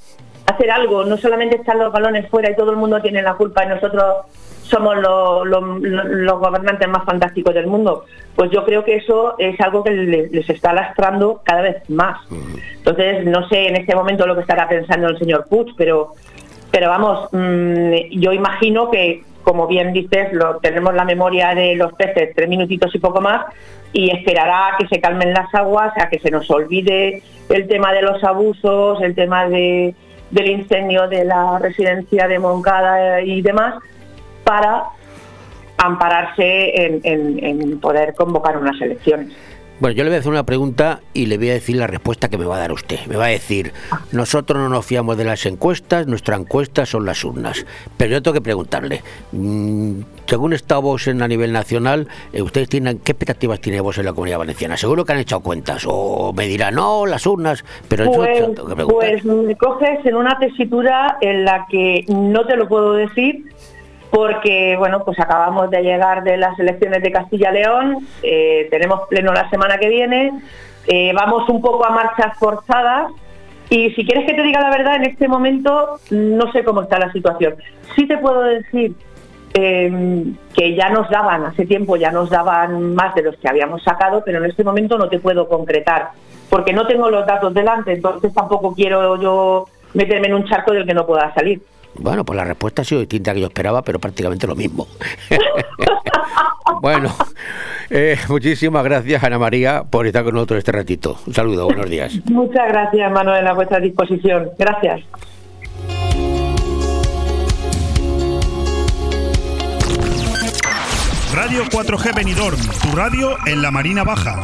hacer algo, no solamente echar los balones fuera y todo el mundo tiene la culpa y nosotros somos lo- lo- lo- los gobernantes más fantásticos del mundo. Pues yo creo que eso es algo que le- les está lastrando cada vez más. Entonces, no sé en este momento lo que estará pensando el señor Puig, pero, pero vamos, mm, yo imagino que, como bien dices, lo, tenemos la memoria de los peces, tres minutitos y poco más, y esperará a que se calmen las aguas, a que se nos olvide el tema de los abusos, el tema de, del incendio de la residencia de Moncada y demás, para ampararse en, en- en poder convocar unas elecciones.
Bueno, yo le voy a hacer una pregunta y le voy a decir la respuesta que me va a dar usted. Me va a decir, nosotros no nos fiamos de las encuestas, nuestra encuesta son las urnas. Pero yo tengo que preguntarle, mm, según está vos en a nivel nacional, eh, ¿ustedes tienen qué expectativas tiene vos en la comunidad valenciana? Seguro que han echado cuentas o me dirá, no, las urnas, pero eso
Pues,
tengo que preguntar.
pues me coges en una tesitura en la que no te lo puedo decir porque bueno pues acabamos de llegar de las elecciones de Castilla-León, eh, tenemos pleno la semana que viene, eh, vamos un poco a marchas forzadas y si quieres que te diga la verdad en este momento no sé cómo está la situación. Sí te puedo decir eh, que ya nos daban, hace tiempo ya nos daban más de los que habíamos sacado, pero en este momento no te puedo concretar, porque no tengo los datos delante, entonces tampoco quiero yo meterme en un charco del que no pueda salir.
Bueno, pues la respuesta ha sido distinta a que yo esperaba, pero prácticamente lo mismo. bueno, eh, muchísimas gracias Ana María por estar con nosotros este ratito. Un saludo, buenos días.
Muchas gracias, Manuel, a vuestra disposición. Gracias.
Radio 4G Benidorm, tu radio en la Marina Baja.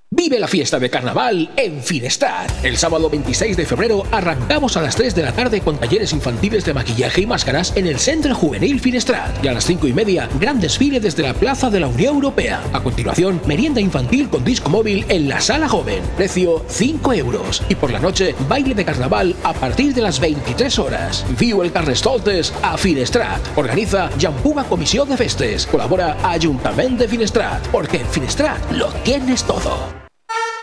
Vive la fiesta de carnaval en Finestrat. El sábado 26 de febrero arrancamos a las 3 de la tarde con talleres infantiles de maquillaje y máscaras en el Centro Juvenil Finestrat. Y a las 5 y media, gran desfile desde la Plaza de la Unión Europea. A continuación, merienda infantil con disco móvil en la Sala Joven. Precio 5 euros. Y por la noche, baile de carnaval a partir de las 23 horas. Viu el Carnestoltes a Finestrat. Organiza Jampuga Comisión de Festes. Colabora Ayuntamiento de Finestrat. Porque en Finestrat lo tienes todo.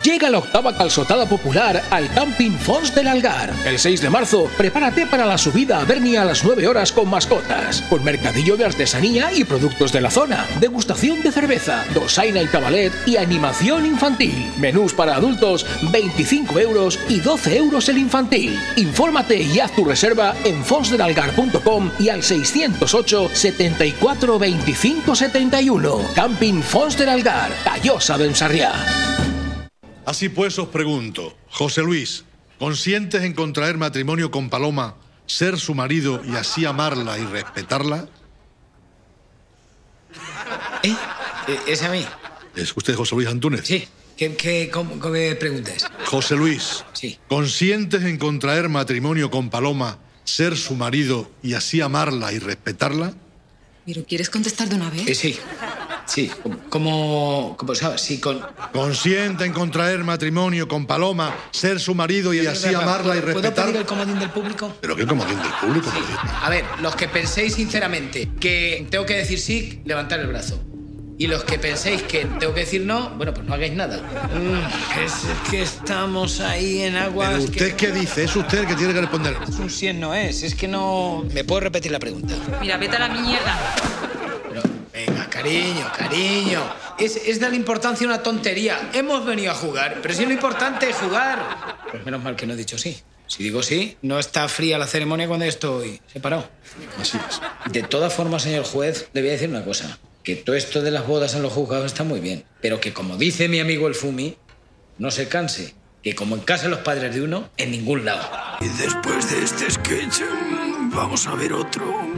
Llega la octava calzotada popular al Camping Fons del Algar. El 6 de marzo, prepárate para la subida a Bernia a las 9 horas con mascotas, con mercadillo de artesanía y productos de la zona, degustación de cerveza, dosaina y cabalet y animación infantil. Menús para adultos, 25 euros y 12 euros el infantil. Infórmate y haz tu reserva en fonsdelalgar.com y al 608 74 25 71. Camping Fons del Algar, Callosa de Ensarriá.
Así pues os pregunto, José Luis, ¿conscientes en contraer matrimonio con Paloma, ser su marido y así amarla y respetarla?
¿Eh? ¿Es a mí?
¿Es usted José Luis Antúnez?
Sí. ¿Qué, qué, cómo, cómo me preguntas?
José Luis,
Sí.
¿conscientes en contraer matrimonio con Paloma, ser su marido y así amarla y respetarla?
Miro, ¿quieres contestar de una vez?
Eh, sí. Sí. ¿Cómo, cómo sabes? Sí, con...
¿Consciente en contraer matrimonio con Paloma, ser su marido y así amarla y
¿Puedo pedir
respetarla?
el comodín del público?
¿Pero qué comodín del público?
A ver, los que penséis sinceramente que tengo que decir sí, levantad el brazo. Y los que penséis que tengo que decir no, bueno, pues no hagáis nada. Mm, es que estamos ahí en aguas.
¿Pero usted qué dice? Es usted el que tiene que responder.
Es un sí no es, es que no. ¿Me puedo repetir la pregunta?
Mira, vete a la mierda.
Venga, cariño, cariño. Es, es darle importancia a una tontería. Hemos venido a jugar, pero si lo importante es jugar. Pues menos mal que no he dicho sí. Si digo sí, no está fría la ceremonia cuando estoy separado.
Así es.
De todas formas, señor juez, le voy a decir una cosa. Que todo esto de las bodas en los juzgados está muy bien. Pero que como dice mi amigo el Fumi, no se canse. Que como en casa de los padres de uno, en ningún lado.
Y después de este sketch, mm, vamos a ver otro.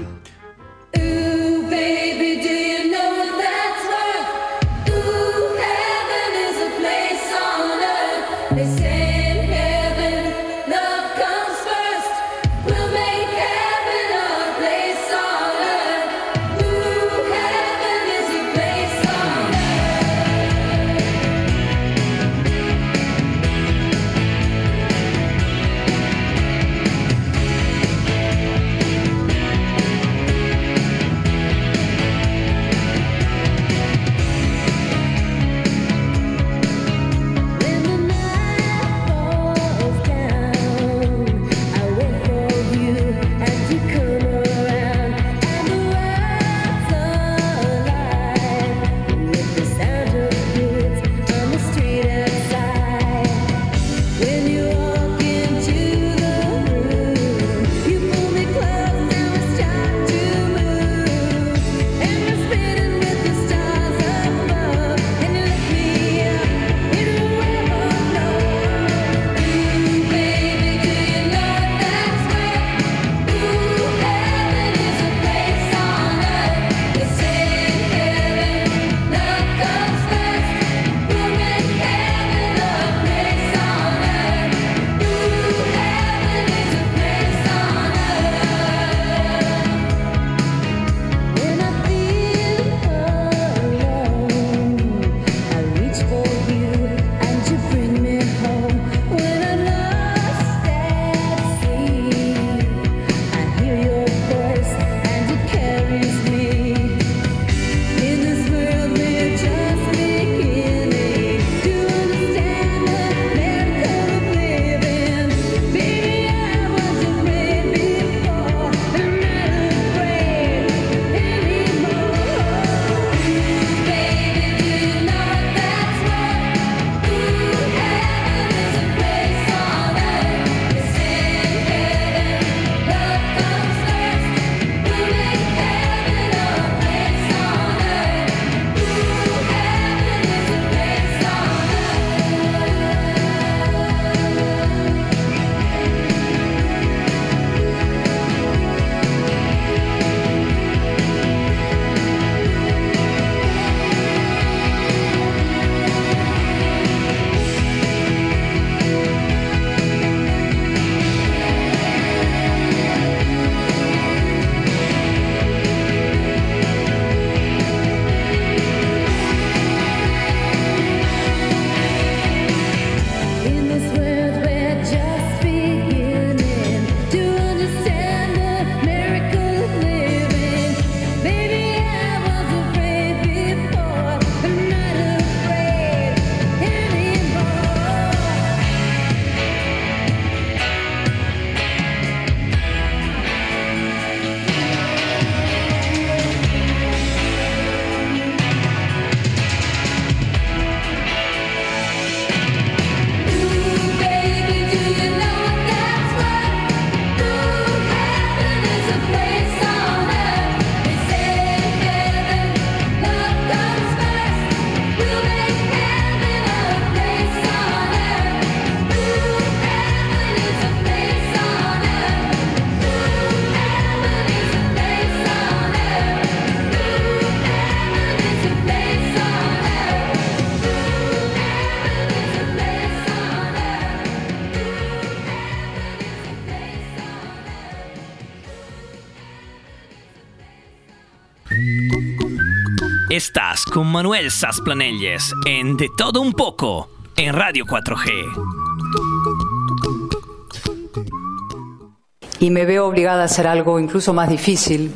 Estás con Manuel Sasplanelles en De Todo Un Poco en Radio 4G.
y me veo obligada a hacer algo incluso más difícil,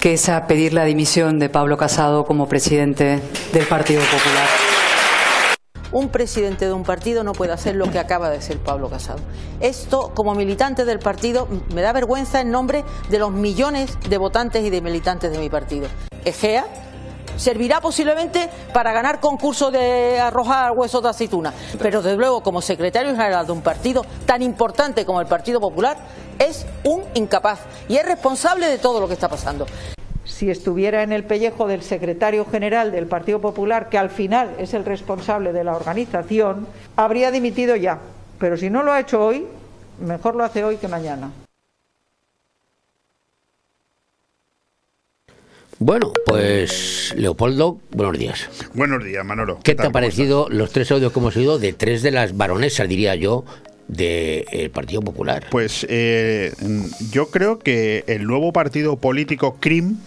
que es a pedir la dimisión de Pablo Casado como presidente del Partido Popular.
Un presidente de un partido no puede hacer lo que acaba de hacer Pablo Casado. Esto, como militante del partido, me da vergüenza en nombre de los millones de votantes y de militantes de mi partido. Egea servirá posiblemente para ganar concursos de arrojar huesos de aceituna, pero desde luego como secretario general de un partido tan importante como el Partido Popular es un incapaz y es responsable de todo lo que está pasando.
si estuviera en el pellejo del secretario general del Partido Popular, que al final es el responsable de la organización, habría dimitido ya. Pero si no lo ha hecho hoy, mejor lo hace hoy que mañana.
Bueno, pues Leopoldo, buenos días.
Buenos días, Manolo.
¿Qué te ha parecido los tres audios que hemos oído de tres de las baronesas, diría yo, del Partido Popular?
Pues eh, yo creo que el nuevo partido político CRIM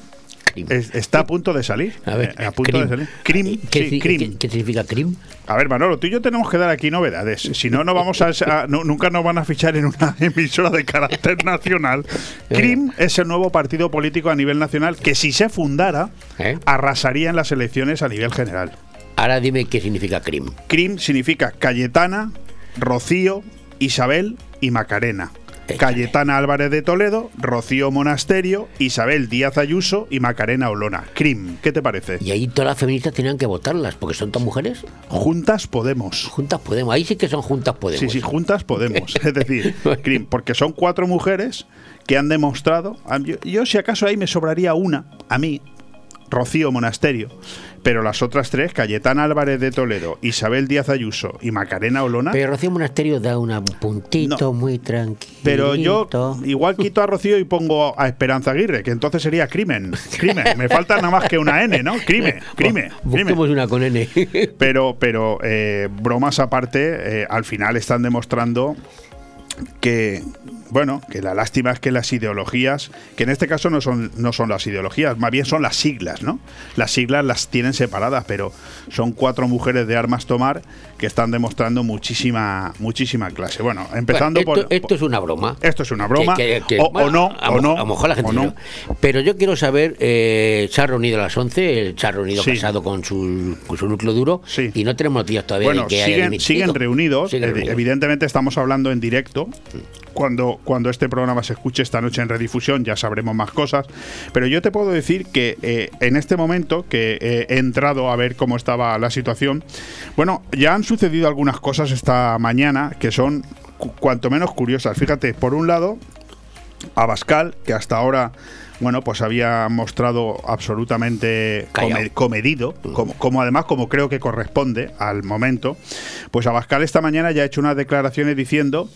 es- está a punto de salir.
A ver,
Eh, a punto de salir.
¿Qué,
sí,
si-
CRIM.
qué- qué significa CRIM?
A ver, Manolo, tú y yo tenemos que dar aquí novedades. Si no, no vamos a, a- no- nunca nos van a fichar en una emisora de carácter nacional. CRIM es el nuevo partido político a nivel nacional que si se fundara
¿Eh?
arrasaría en las elecciones a nivel general.
Ahora dime qué significa CRIM.
CRIM significa Cayetana, Rocío, Isabel y Macarena. Cayetana Álvarez de Toledo, Rocío Monasterio, Isabel Díaz Ayuso y Macarena Olona. CRIM, ¿qué te parece?
Y ahí todas las feministas tenían que votarlas, porque son todas mujeres.
Juntas Podemos.
Juntas Podemos, ahí sí que son Juntas Podemos.
Sí, sí, juntas Podemos. Es decir, CRIM, porque son cuatro mujeres que han demostrado. yo, si acaso ahí me sobraría una, a mí, Rocío Monasterio, pero las otras tres, Cayetana Álvarez de Toledo, Isabel Díaz Ayuso y Macarena Olona.
Pero Rocío Monasterio da un puntito muy tranquilo.
Pero yo igual quito a Rocío y pongo a Esperanza Aguirre, que entonces sería crimen. Crimen. Me falta nada más que una N, ¿no? Crimen. Crimen.
Busquemos una con N.
Pero, pero eh, bromas aparte, eh, al final están demostrando que bueno, que la lástima es que las ideologías, que en este caso no son, no son las ideologías, más bien son las siglas, ¿no? Las siglas las tienen separadas, pero son cuatro mujeres de armas tomar que están demostrando muchísima, muchísima clase. Bueno, empezando
Bueno, esto,
por.
esto es una broma.
Esto es una broma.
Que- que- que-
o, no,
a,
o no.
A lo mejor la gente no. Pero yo quiero saber, eh, se ha reunido a las 11, se ha reunido
Sí.
casado con su, con su núcleo duro y no tenemos noticias todavía
Bueno,
de que haya
siguen,
dimitido.
siguen reunidos.
Siguen
Evi-
reunidos.
Evidentemente estamos hablando en directo. Cuando, cuando este programa se escuche esta noche en redifusión ya sabremos más cosas. Pero yo te puedo decir que eh, en este momento que eh, he entrado a ver cómo estaba la situación, bueno, ya han sucedido algunas cosas esta mañana que son cu- cuanto menos curiosas. Fíjate, por un lado, Abascal, que hasta ahora, bueno, pues había mostrado absolutamente come- comedido, como, como además como creo que corresponde al momento, pues Abascal esta mañana ya ha hecho unas declaraciones diciendo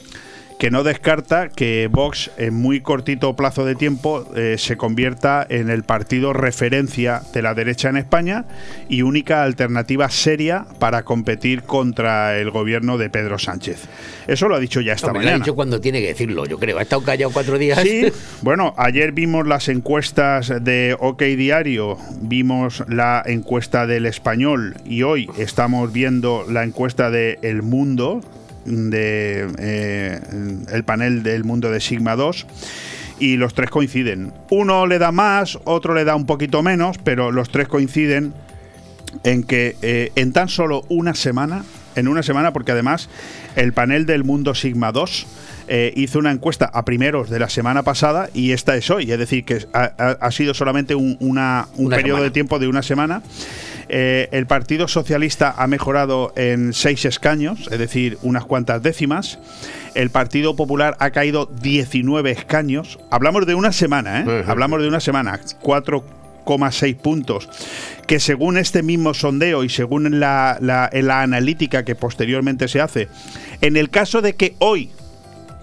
que no descarta que Vox en muy cortito plazo de tiempo eh, se convierta en el partido referencia de la derecha en España y única alternativa seria para competir contra el gobierno de Pedro Sánchez. Eso lo ha dicho ya esta
Hombre, lo ha
mañana.
dicho cuando tiene que decirlo, yo creo. Ha estado callado cuatro días.
Sí, bueno, ayer vimos las encuestas de OK Diario, vimos la encuesta del Español y hoy estamos viendo la encuesta de El Mundo, de eh, el panel del Mundo de Sigma 2 y los tres coinciden. Uno le da más, otro le da un poquito menos, pero los tres coinciden en que eh, en tan solo una semana, en una semana, porque además el panel del Mundo Sigma 2 eh, hizo una encuesta a primeros de la semana pasada y esta es hoy, es decir, que ha, sido solamente un, una- un
Una
periodo
semana.
de tiempo de una semana. Eh, el Partido Socialista ha mejorado en seis escaños, es decir, unas cuantas décimas. El Partido Popular ha caído 19 escaños. Hablamos de una semana, ¿eh? Hablamos de una semana. 4,6 puntos. Que según este mismo sondeo y según la, la- la analítica que posteriormente se hace, en el caso de que hoy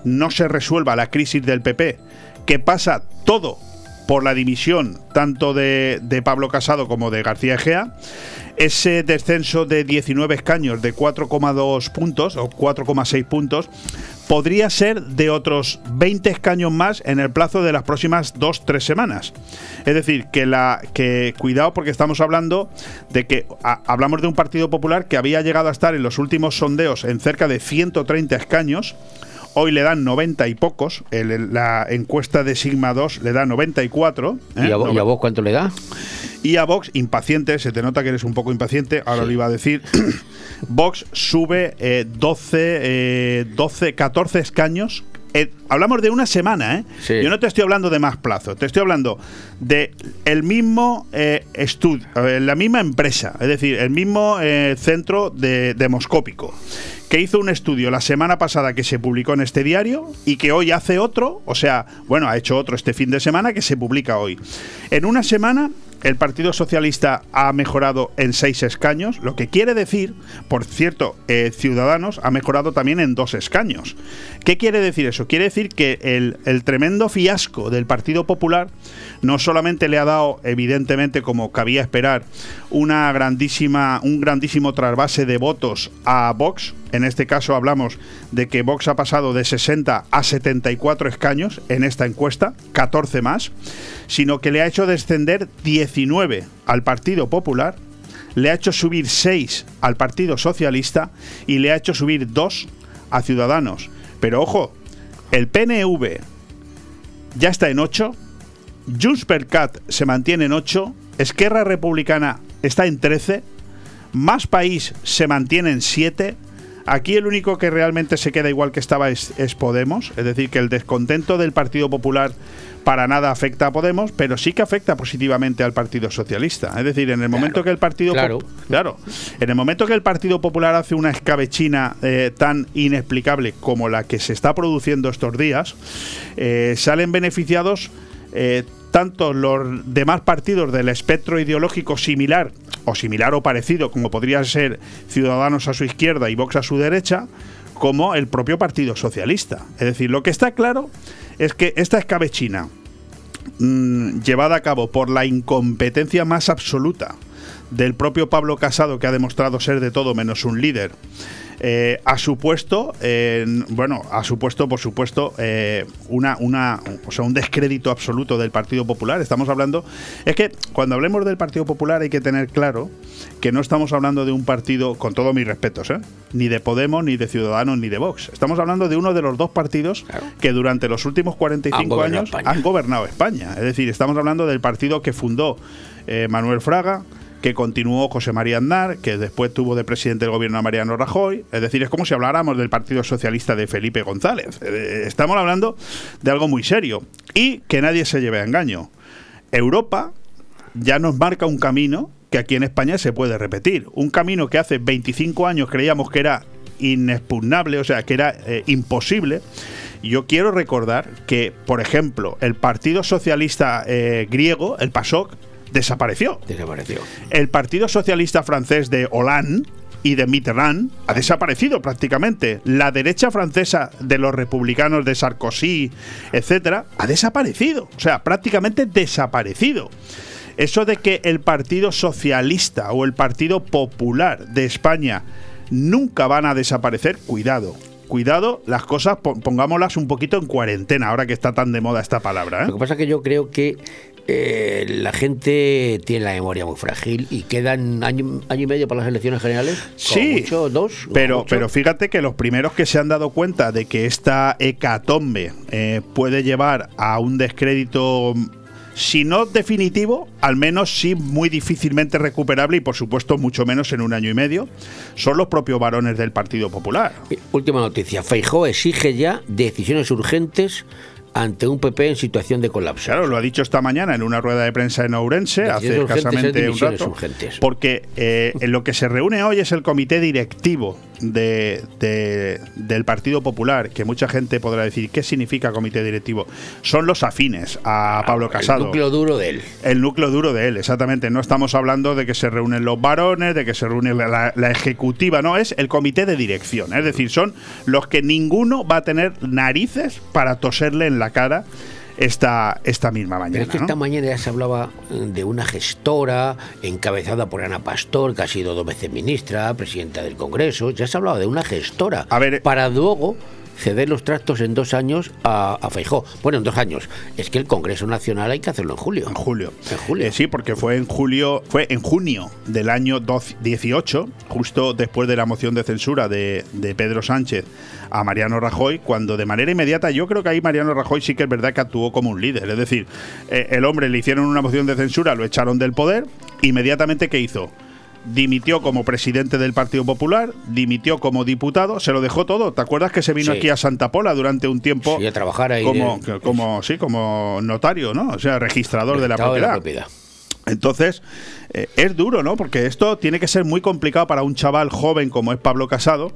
no se resuelva la crisis del PP, que pasa todo por la dimisión tanto de, Pablo Casado como de García Egea, ese descenso de 19 escaños de 4,2 puntos o 4,6 puntos podría ser de otros 20 escaños más en el plazo de las próximas dos, tres semanas. Es decir, que la que cuidado porque estamos hablando de que hablamos de un Partido Popular que había llegado a estar en los últimos sondeos en cerca de 130 escaños. Hoy le dan 90 y pocos. El- la encuesta de Sigma 2 le da 94. ¿eh?
¿Y a, vo- y a vos cuánto le da?
Y a Vox, impaciente, se te nota que eres un poco impaciente, ahora lo iba a decir. Vox sube eh, 12, eh, 12, 14 escaños. Eh, hablamos de una semana, ¿eh? Yo no te estoy hablando de más plazo, te estoy hablando de el mismo eh, estudio, la misma empresa, es decir, el mismo eh, centro de, demoscópico que hizo un estudio la semana pasada que se publicó en este diario y que hoy hace otro, o sea, bueno, ha hecho otro este fin de semana que se publica hoy. En una semana el Partido Socialista ha mejorado en seis escaños, lo que quiere decir, por cierto, eh, Ciudadanos ha mejorado también en dos escaños. ¿Qué quiere decir eso? Quiere decir que el, el tremendo fiasco del Partido Popular no solamente le ha dado, evidentemente, como cabía esperar, una grandísima, un grandísimo trasvase de votos a Vox. En este caso hablamos de que Vox ha pasado de 60 a 74 escaños en esta encuesta, 14 más, sino que le ha hecho descender 19 al Partido Popular, le ha hecho subir 6 al Partido Socialista y le ha hecho subir 2 a Ciudadanos. Pero ojo, el PNV ya está en 8, Junts Cat se mantiene en 8, Esquerra Republicana está en 13, Más País se mantiene en 7. Aquí el único que realmente se queda igual que estaba es, es Podemos, es decir, que el descontento del Partido Popular para nada afecta a Podemos, pero sí que afecta positivamente al Partido Socialista. Es decir, en el momento que el Partido
claro.
Claro, en el momento que el Partido Popular hace una escabechina eh, tan inexplicable como la que se está produciendo estos días, eh, salen beneficiados eh, tanto los demás partidos del espectro ideológico similar o similar o parecido, como podría ser Ciudadanos a su izquierda y Vox a su derecha, como el propio Partido Socialista. Es decir, lo que está claro es que esta escabechina mm, llevada a cabo por la incompetencia más absoluta del propio Pablo Casado, que ha demostrado ser de todo menos un líder, eh, ha supuesto, eh, bueno, ha supuesto, por supuesto, eh, una, una, o sea, un descrédito absoluto del Partido Popular. Estamos hablando, es que cuando hablemos del Partido Popular hay que tener claro que no estamos hablando de un partido, con todos mis respetos, ¿eh? ni de Podemos, ni de Ciudadanos, ni de Vox. Estamos hablando de uno de los dos partidos que durante los últimos 45
Han
años
España.
han gobernado España. Es decir, estamos hablando del partido que fundó Manuel Fraga, que continuó José María Aznar, que después tuvo de presidente del gobierno a Mariano Rajoy. Es decir, es como si habláramos del Partido Socialista de Felipe González. Eh, estamos hablando de algo muy serio. Y que nadie se lleve a engaño. Europa ya nos marca un camino que aquí en España se puede repetir. Un camino que hace 25 años creíamos que era inexpugnable, o sea, que era eh, imposible. Yo quiero recordar que, por ejemplo, el Partido Socialista eh, griego, el PASOK, desapareció.
Desapareció.
El Partido Socialista francés de Hollande y de Mitterrand ha desaparecido prácticamente. La derecha francesa de los republicanos de Sarkozy, etcétera, ha desaparecido. O sea, prácticamente desaparecido. Eso de que el Partido Socialista o el Partido Popular de España nunca van a desaparecer, cuidado. Cuidado, las cosas po- pongámoslas un poquito en cuarentena, ahora que está tan de moda esta palabra. ¿eh?
Lo que pasa es que yo creo que eh, la gente tiene la memoria muy frágil y quedan año, año y medio para las elecciones generales.
Sí,
mucho, dos.
pero,
mucho.
pero fíjate que los primeros que se han dado cuenta de que esta hecatombe eh, puede llevar a un descrédito, mm, si no definitivo, al menos sí muy difícilmente recuperable y por supuesto mucho menos en un año y medio, son los propios varones del Partido Popular.
Última noticia. Feijó exige ya decisiones urgentes ante un PP en situación de colapso.
Claro, lo ha dicho esta mañana en una rueda de prensa en Ourense, hace escasamente un rato.
urgentes.
Porque eh, en lo que se reúne hoy es el comité directivo de, de- del Partido Popular, que mucha gente podrá decir, ¿qué significa comité directivo? Son los afines a Pablo Casado.
Ah, El núcleo duro de él.
El núcleo duro de él, exactamente. No estamos hablando de que se reúnen los varones, de que se reúne la ejecutiva, no, es el comité de dirección. Es decir, son los que ninguno va a tener narices para toserle en la cara esta, esta misma
Pero
mañana.
es que
¿no?
esta mañana ya se hablaba eh, de una gestora encabezada por Ana Pastor, que ha sido dos veces ministra, presidenta del Congreso. Ya se hablaba de una gestora.
A ver,
para luego ceder los tractos en dos años a, a Feijó. Bueno, en dos años. Es que el Congreso Nacional hay que hacerlo en julio.
En julio.
En julio.
Eh, sí, porque fue en julio, fue en junio del año 12 18, justo después de la moción de censura de, de Pedro Sánchez a Mariano Rajoy, cuando de manera inmediata, yo creo que ahí Mariano Rajoy sí que es verdad que actuó como un líder. Es decir, eh, el hombre le hicieron una moción de censura, lo echaron del poder, inmediatamente ¿qué hizo? Dimitió como presidente del Partido Popular, dimitió como diputado, se lo dejó todo. ¿Te acuerdas que se vino
Sí.
aquí a Santa Pola durante un tiempo
Sí, a trabajar ahí
como,
de-
como sí, como notario, ¿no? O sea, registrador de la
de la
propiedad. Entonces, eh, es duro, ¿no? Porque esto tiene que ser muy complicado para un chaval joven como es Pablo Casado,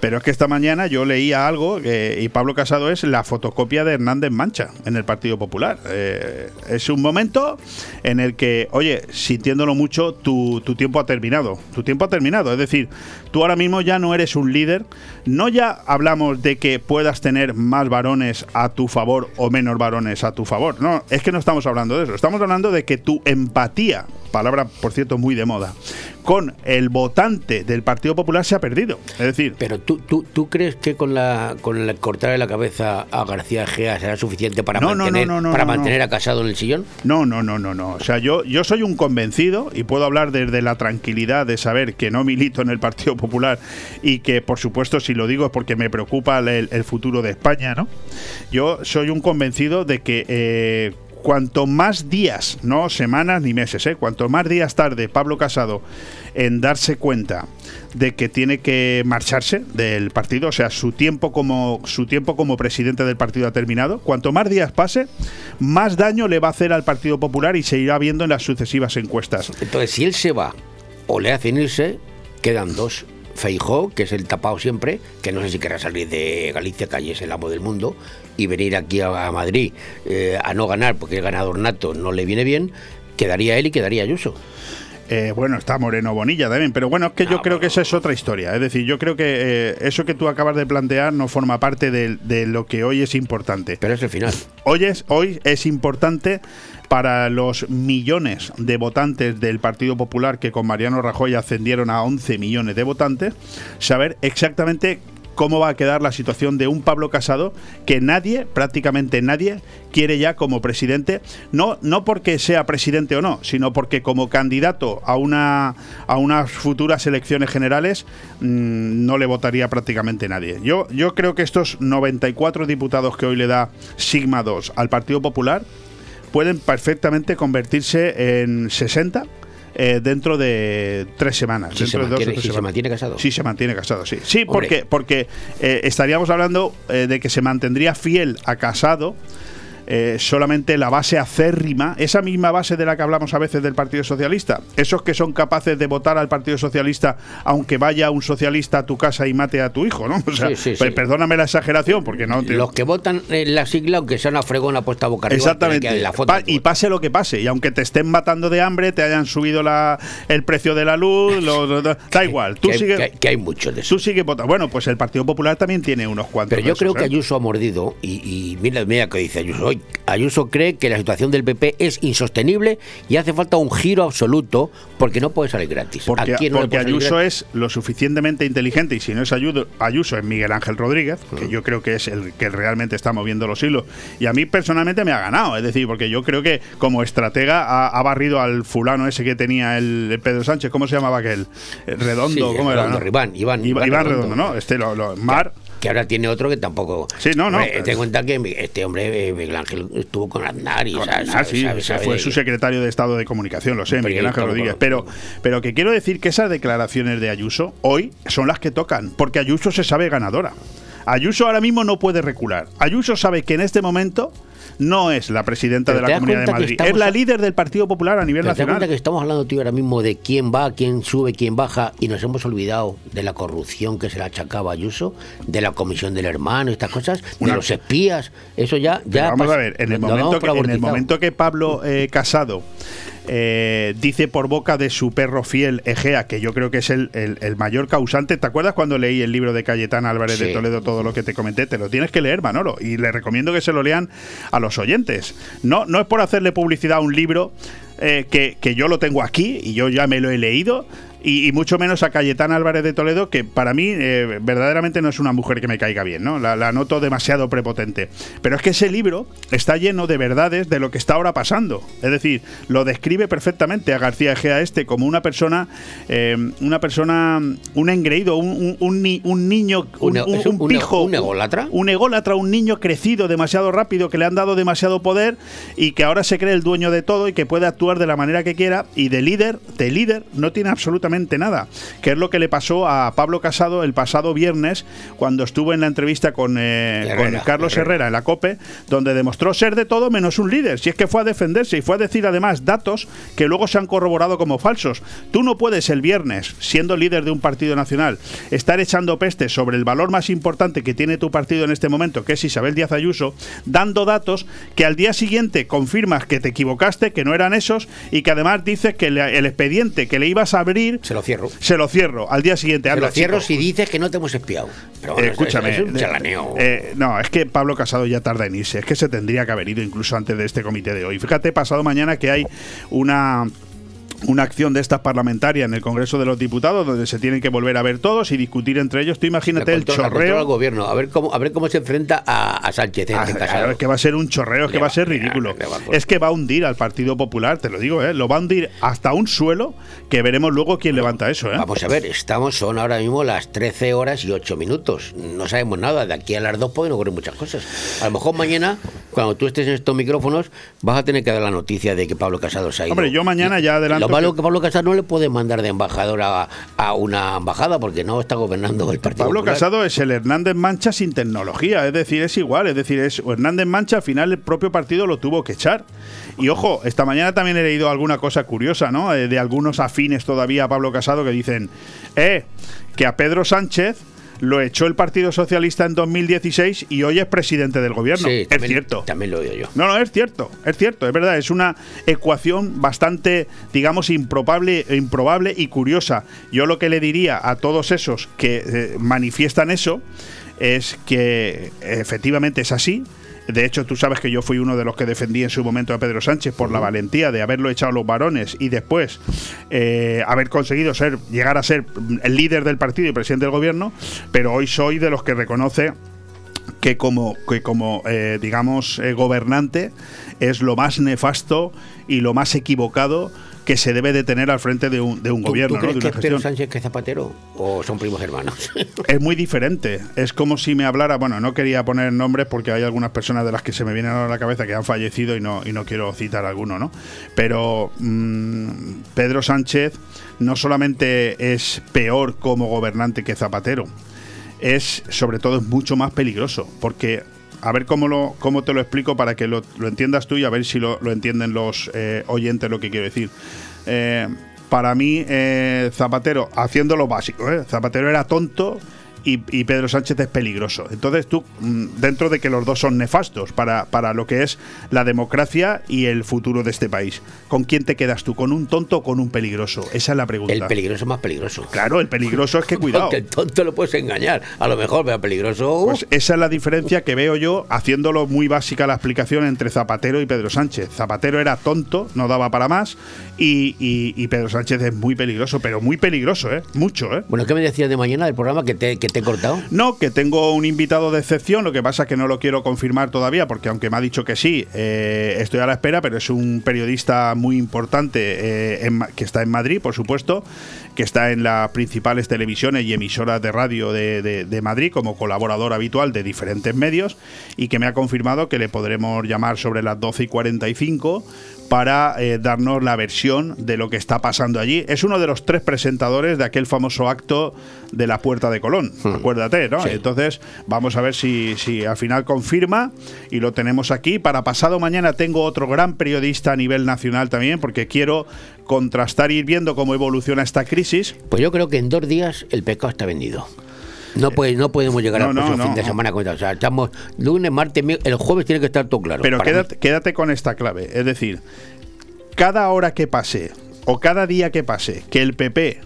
pero es que esta mañana yo leía algo eh, y Pablo Casado es la fotocopia de Hernández Mancha en el Partido Popular. Eh, es un momento en el que, oye, sintiéndolo mucho, tu, tu tiempo ha terminado. Tu tiempo ha terminado. Es decir, tú ahora mismo ya no eres un líder. No ya hablamos de que puedas tener más varones a tu favor o menos varones a tu favor. No, es que no estamos hablando de eso. Estamos hablando de que tu empatía, palabra por cierto muy de moda, con el votante del Partido Popular se ha perdido. Es decir,
Pero tú, tú, ¿tú crees que con la con el cortarle la cabeza a García Gea será suficiente para
No,
mantener,
no, no,
para mantener a Casado en el sillón?
No, no, no, no, no. O sea, yo, yo soy un convencido y puedo hablar desde la tranquilidad de saber que no milito en el Partido Popular y que, por supuesto, si lo digo es porque me preocupa el, el futuro de España, ¿no? Yo soy un convencido de que eh, cuanto más días, no semanas ni meses, ¿eh? cuanto más días tarde Pablo Casado en darse cuenta de que tiene que marcharse del partido, o sea, su tiempo como su tiempo como presidente del partido ha terminado. Cuanto más días pase, más daño le va a hacer al Partido Popular y se irá viendo en las sucesivas encuestas.
Entonces, si él se va o le hacen irse, quedan dos. Feijó, que es el tapado siempre, que no sé si querrá salir de Galicia, que allí es el amo del mundo, y venir aquí a, Madrid eh, a no ganar, porque el ganador nato no le viene bien, quedaría él y quedaría Ayuso.
Eh, bueno, está Moreno Bonilla también, pero bueno, es que yo creo que esa es otra historia. Es decir, yo creo que eh, eso que tú acabas de plantear no forma parte de, de lo que hoy es importante.
Pero es el final.
Hoy es, hoy es importante para los millones de votantes del Partido Popular que con Mariano Rajoy ascendieron a 11 millones de votantes, saber exactamente cómo va a quedar la situación de un Pablo Casado que nadie, prácticamente nadie, quiere ya como presidente, no, no porque sea presidente o no, sino porque como candidato a una a unas futuras elecciones generales mm, no le votaría prácticamente nadie. Yo, yo creo que estos 94 diputados que hoy le da Sigma 2 al Partido Popular pueden perfectamente convertirse en 60 eh, dentro de tres semanas.
Si se
dentro de dos
mantiene- si se mantiene casado.
Sí, se mantiene casado, sí. Sí,
Hombre.
porque, porque eh, estaríamos hablando eh, de que se mantendría fiel a casado. Eh, solamente la base acérrima, esa misma base de la que hablamos a veces del Partido Socialista, esos que son capaces de votar al Partido Socialista aunque vaya un socialista a tu casa y mate a tu hijo, ¿no? O sea,
Sí, sí,
pues,
sí.
perdóname la exageración, porque no te-
Los que votan en la sigla, aunque sea una fregona puesta boca arriba,
Exactamente.
la foto
y pase lo que pase. Y aunque te estén matando de hambre, te hayan subido la, el precio de la luz, lo- da igual. Tú
que
sigues.
que hay- que hay muchos de
Tú sigues votando. Bueno, pues el Partido Popular también tiene unos cuantos.
Pero yo creo que
¿eh?
Ayuso ha mordido y, y mira, mira que dice Ayuso Ayuso cree que la situación del PP es insostenible y hace falta un giro absoluto porque no puede salir gratis.
Porque,
¿A quién no le
porque
puede salir
Ayuso
gratis?
es lo suficientemente inteligente y si no es Ayuso, Ayuso es Miguel Ángel Rodríguez, que yo creo que es el que realmente está moviendo los hilos. Y a mí personalmente me ha ganado, es decir, porque yo creo que como estratega ha, ha barrido al fulano ese que tenía el, el Pedro Sánchez, ¿cómo se llamaba aquel? Eh, Redondo,
Sí,
¿cómo era? No?
Iván, Iván,
Iván,
Iván
Redondo,
Redondo.
¿no? Este lo, lo- Mar.
Que ahora tiene otro que tampoco.
Sí, no, no.
Hombre, ten en cuenta que este hombre, eh, Miguel Ángel, estuvo con Aznar y
Con
sabe-
Aznar,
sabe-
sí,
sabe-
ese
sabe
fue su secretario de Estado de Comunicación, lo sé, Miguel Ángel Rodríguez. Pero, pero que quiero decir que esas declaraciones de Ayuso hoy son las que tocan, porque Ayuso se sabe ganadora. Ayuso ahora mismo no puede recular. Ayuso sabe que en este momento no es la presidenta
Pero
de la Comunidad de Madrid,
estamos
es la líder del Partido Popular a nivel
Pero te das cuenta
nacional.
que estamos hablando, tío, ahora mismo de quién va, quién sube, quién baja, y nos hemos olvidado de la corrupción que se le achacaba a Ayuso, de la comisión del hermano, estas cosas,
Una-
de los espías. Eso ya.
Pero
ya
vamos a ver, en el, momento que, en el momento que Pablo eh, Casado eh, dice por boca de su perro fiel Egea, que yo creo que es el, el- el mayor causante. ¿Te acuerdas cuando leí el libro de Cayetana Álvarez de. Toledo, todo lo que te comenté? Te lo tienes que leer, Manolo, y le recomiendo que se lo lean a los oyentes. No, no es por hacerle publicidad a un libro eh, que, que yo lo tengo aquí y yo ya me lo he leído. Y, y mucho menos a Cayetana Álvarez de Toledo, que para mí eh, verdaderamente no es una mujer que me caiga bien, ¿no? La, la noto demasiado prepotente. Pero es que ese libro está lleno de verdades de lo que está ahora pasando. Es decir, lo describe perfectamente a García Egea este como una persona, eh, una persona, un engreído, un, un- un ni- un niño, un
un-
pijo.
un ególatra.
Un ególatra, un niño crecido demasiado rápido, que le han dado demasiado poder y que ahora se cree el dueño de todo y que puede actuar de la manera que quiera y de líder, de líder, no tiene absolutamente nada. Que es lo que le pasó a Pablo Casado el pasado viernes cuando estuvo en la entrevista con, eh,
Herrera,
con Carlos
Herrera.
Herrera en la COPE, donde demostró ser de todo menos un líder. Si es que fue a defenderse y fue a decir además datos que luego se han corroborado como falsos. Tú no puedes el viernes, siendo líder de un partido nacional, estar echando peste sobre el valor más importante que tiene tu partido en este momento, que es Isabel Díaz Ayuso, dando datos que al día siguiente confirmas que te equivocaste, que no eran esos, y que además dices que el expediente que le ibas a abrir...
Se lo cierro.
Se lo cierro al día siguiente.
Te
Anda,
lo cierro
chico.
si dices que no te hemos espiado. Pero bueno,
Eh, escúchame.
Es, es un
de-
chalaneo.
eh, no, es que Pablo Casado ya tarda en irse. Es que se tendría que haber ido incluso antes de este comité de hoy. Fíjate, pasado mañana que hay una una acción de estas parlamentarias en el Congreso de los Diputados donde se tienen que volver a ver todos y discutir entre ellos. Tú imagínate
La
el chorreo.
al gobierno. A ver cómo, a ver cómo se enfrenta a, a Sánchez.
Ah,
este casado.
es que va a ser un chorreo, es que va a ser ridículo.
va a-
Es que va a hundir al Partido Popular, te lo digo, ¿eh? lo va a hundir hasta un suelo que veremos luego quién levanta eso. ¿eh?
Vamos a ver, estamos, son ahora mismo las 13 horas y 8 minutos. No sabemos nada. De aquí a las 2 pueden ocurrir muchas cosas. A lo mejor mañana, cuando tú estés en estos micrófonos, vas a tener que dar la noticia de que Pablo Casado se ha ido.
Hombre, yo mañana ya adelanto
Lo malo
que-
Pablo Casado no le puede mandar de embajador a, a una embajada porque no está gobernando el Partido
Pablo
Popular.
Casado es el Hernández Mancha sin tecnología, es decir, es igual, es decir, es Hernández Mancha al final el propio partido lo tuvo que echar. Y ojo, esta mañana también he leído alguna cosa curiosa, ¿no? Eh, de algunos afines todavía a Pablo Casado que dicen, eh, que a Pedro Sánchez lo echó el Partido Socialista en 2016 y hoy es presidente del gobierno.
Sí,
es
también-
cierto.
También lo oído yo.
No, no, es cierto, es cierto, es verdad, es una ecuación bastante, digamos, improbable, improbable y curiosa. Yo lo que le diría a todos esos que eh, manifiestan eso es que efectivamente es así. De hecho, tú sabes que yo fui uno de los que defendí en su momento a Pedro Sánchez por la valentía de haberlo echado a los varones y después eh, haber conseguido ser, llegar a ser el líder del partido y presidente del gobierno, pero hoy soy de los que reconoce que como, que como eh, digamos, eh, gobernante es lo más nefasto y lo más equivocado que se debe de tener al frente de un, de un
¿Tú,
gobierno,
tú
¿no?
crees que Pedro. Sánchez que es Zapatero o son primos hermanos?
Es muy diferente. Es como si me hablara, bueno, no quería poner nombres porque hay algunas personas de las que se me vienen a la cabeza que han fallecido y no, y no quiero citar alguno, ¿no? Pero mm, Pedro Sánchez no solamente es peor como gobernante que Zapatero, es sobre todo es mucho más peligroso porque a ver cómo, lo, cómo te lo explico para que lo, lo entiendas tú y a ver si lo, lo entienden los eh, oyentes lo que quiero decir. Eh, para mí, eh, Zapatero, haciendo lo básico. Zapatero era tonto y, y Pedro Sánchez es peligroso. Entonces tú, mm, dentro de que los dos son nefastos para, para lo que es la democracia y el futuro de este país, ¿con quién te quedas tú? ¿Con un tonto o con un peligroso? Esa es la pregunta.
El peligroso es más peligroso.
Claro, el peligroso es que cuidado.
Porque el tonto lo puedes engañar. A lo mejor, pero peligroso. uh,
Pues esa es la diferencia que veo yo, haciéndolo muy básica la explicación entre Zapatero y Pedro Sánchez. Zapatero era tonto, no daba para más, y, y- y Pedro Sánchez es muy peligroso, pero muy peligroso, ¿eh? Mucho, ¿eh?
Bueno, ¿qué me decías de mañana del programa que te, que cortado?
No, que tengo un invitado de excepción, lo que pasa es que no lo quiero confirmar todavía, porque aunque me ha dicho que sí, eh, estoy a la espera, pero es un periodista muy importante eh, que está en Madrid, por supuesto, que está en las principales televisiones y emisoras de radio de, de- de Madrid como colaborador habitual de diferentes medios y que me ha confirmado que le podremos llamar sobre las 12 y 45 para eh, darnos la versión de lo que está pasando allí. Es uno de los tres presentadores de aquel famoso acto de la Puerta de Colón, acuérdate, ¿no?
Sí.
Entonces, vamos a ver si, si al final confirma y lo tenemos aquí. Para pasado mañana tengo otro gran periodista a nivel nacional también, porque quiero contrastar y ir viendo cómo evoluciona esta crisis.
Pues yo creo que en dos días el pescado está vendido. No, puede, no podemos llegar
no,
al próximo
no.
fin de semana con. O sea, estamos lunes, martes, el jueves tiene que estar todo claro.
Pero quédate con esta clave. Es decir, cada hora que pase o cada día que pase que el PP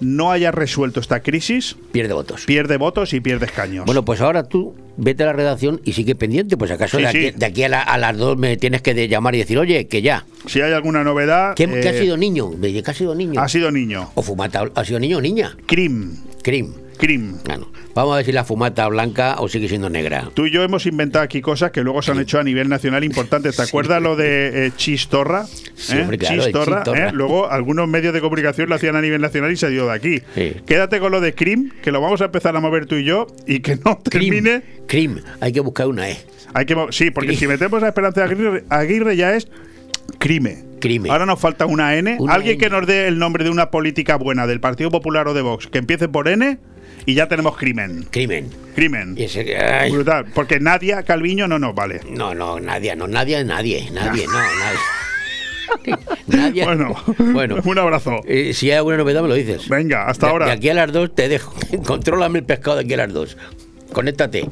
no haya resuelto esta crisis,
Pierde votos.
pierde votos y pierde escaños.
Bueno, pues ahora tú vete a la redacción y sigue pendiente, pues acaso
Sí,
de, aquí,
sí.
de aquí a, la- a las dos me tienes que de llamar y decir, oye, que ya.
si hay alguna novedad.
¿Qué, qué ha
eh,
sido niño? ¿De qué ha sido niño?
Ha sido niño.
¿O fumata? ¿Ha sido niño o niña?
Crim.
Crim.
Crim.
Bueno, vamos a ver si la fumata blanca o sigue siendo negra.
Tú y yo hemos inventado aquí cosas que luego se han hecho a nivel nacional importantes. ¿Te acuerdas lo de eh, Chistorra?
Sí,
¿Eh?
claro,
Chistorra,
Chistorra.
¿eh? Luego algunos medios de comunicación lo hacían a nivel nacional y se dio de aquí. Quédate con lo de Crim, que lo vamos a empezar a mover tú y yo y que no termine.
Crim, hay que buscar una E.
Hay que sí, porque si metemos a Esperanza Aguirre, Aguirre ya es crime.
Crime.
Ahora nos falta una N.
Una
Alguien
N.
que nos dé el nombre de una política buena del Partido Popular o de Vox que empiece por N y ya tenemos crimen.
Crimen.
Crimen.
Y ese- ay.
Brutal. Porque Nadia Calviño no nos vale.
No, no, nadie, no, nadie, nadie, nadie, no, nadie. Nadie.
Bueno,
bueno.
un abrazo.
Eh, si hay alguna novedad me lo dices.
Venga, hasta
De-
ahora.
De aquí a las dos te dejo. Contrólame el pescado de aquí a las dos. Conéctate.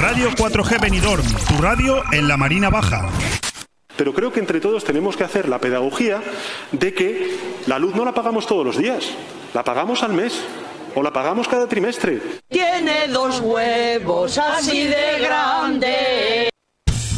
Radio 4G Benidorm, tu radio en la Marina Baja.
Pero creo que entre todos tenemos que hacer la pedagogía de que la luz no la pagamos todos los días, la pagamos al mes o la pagamos cada trimestre.
Tiene dos huevos así de grandes.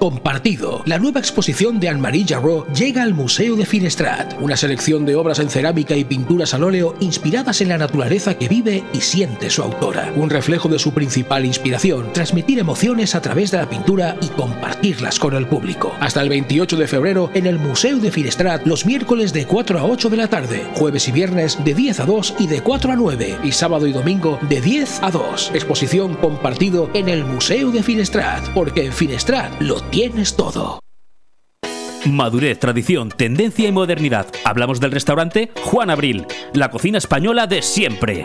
Compartido. La nueva exposición de Anne-Marie Jarreau llega al Museo de Finestrat. Una selección de obras en cerámica y pinturas al óleo inspiradas en la naturaleza que vive y siente su autora. Un reflejo de su principal inspiración, transmitir emociones a través de la pintura y compartirlas con el público. Hasta el 28 de febrero en el Museo de Finestrat los miércoles de 4 a 8 de la tarde, jueves y viernes de 10 a 2 y de 4 a 9 y sábado y domingo de 10 a 2. Exposición compartido en el Museo de Finestrat, porque en Finestrat lo tienes todo.
Madurez, tradición, tendencia y modernidad. Hablamos del restaurante Juan Abril, la cocina española de siempre.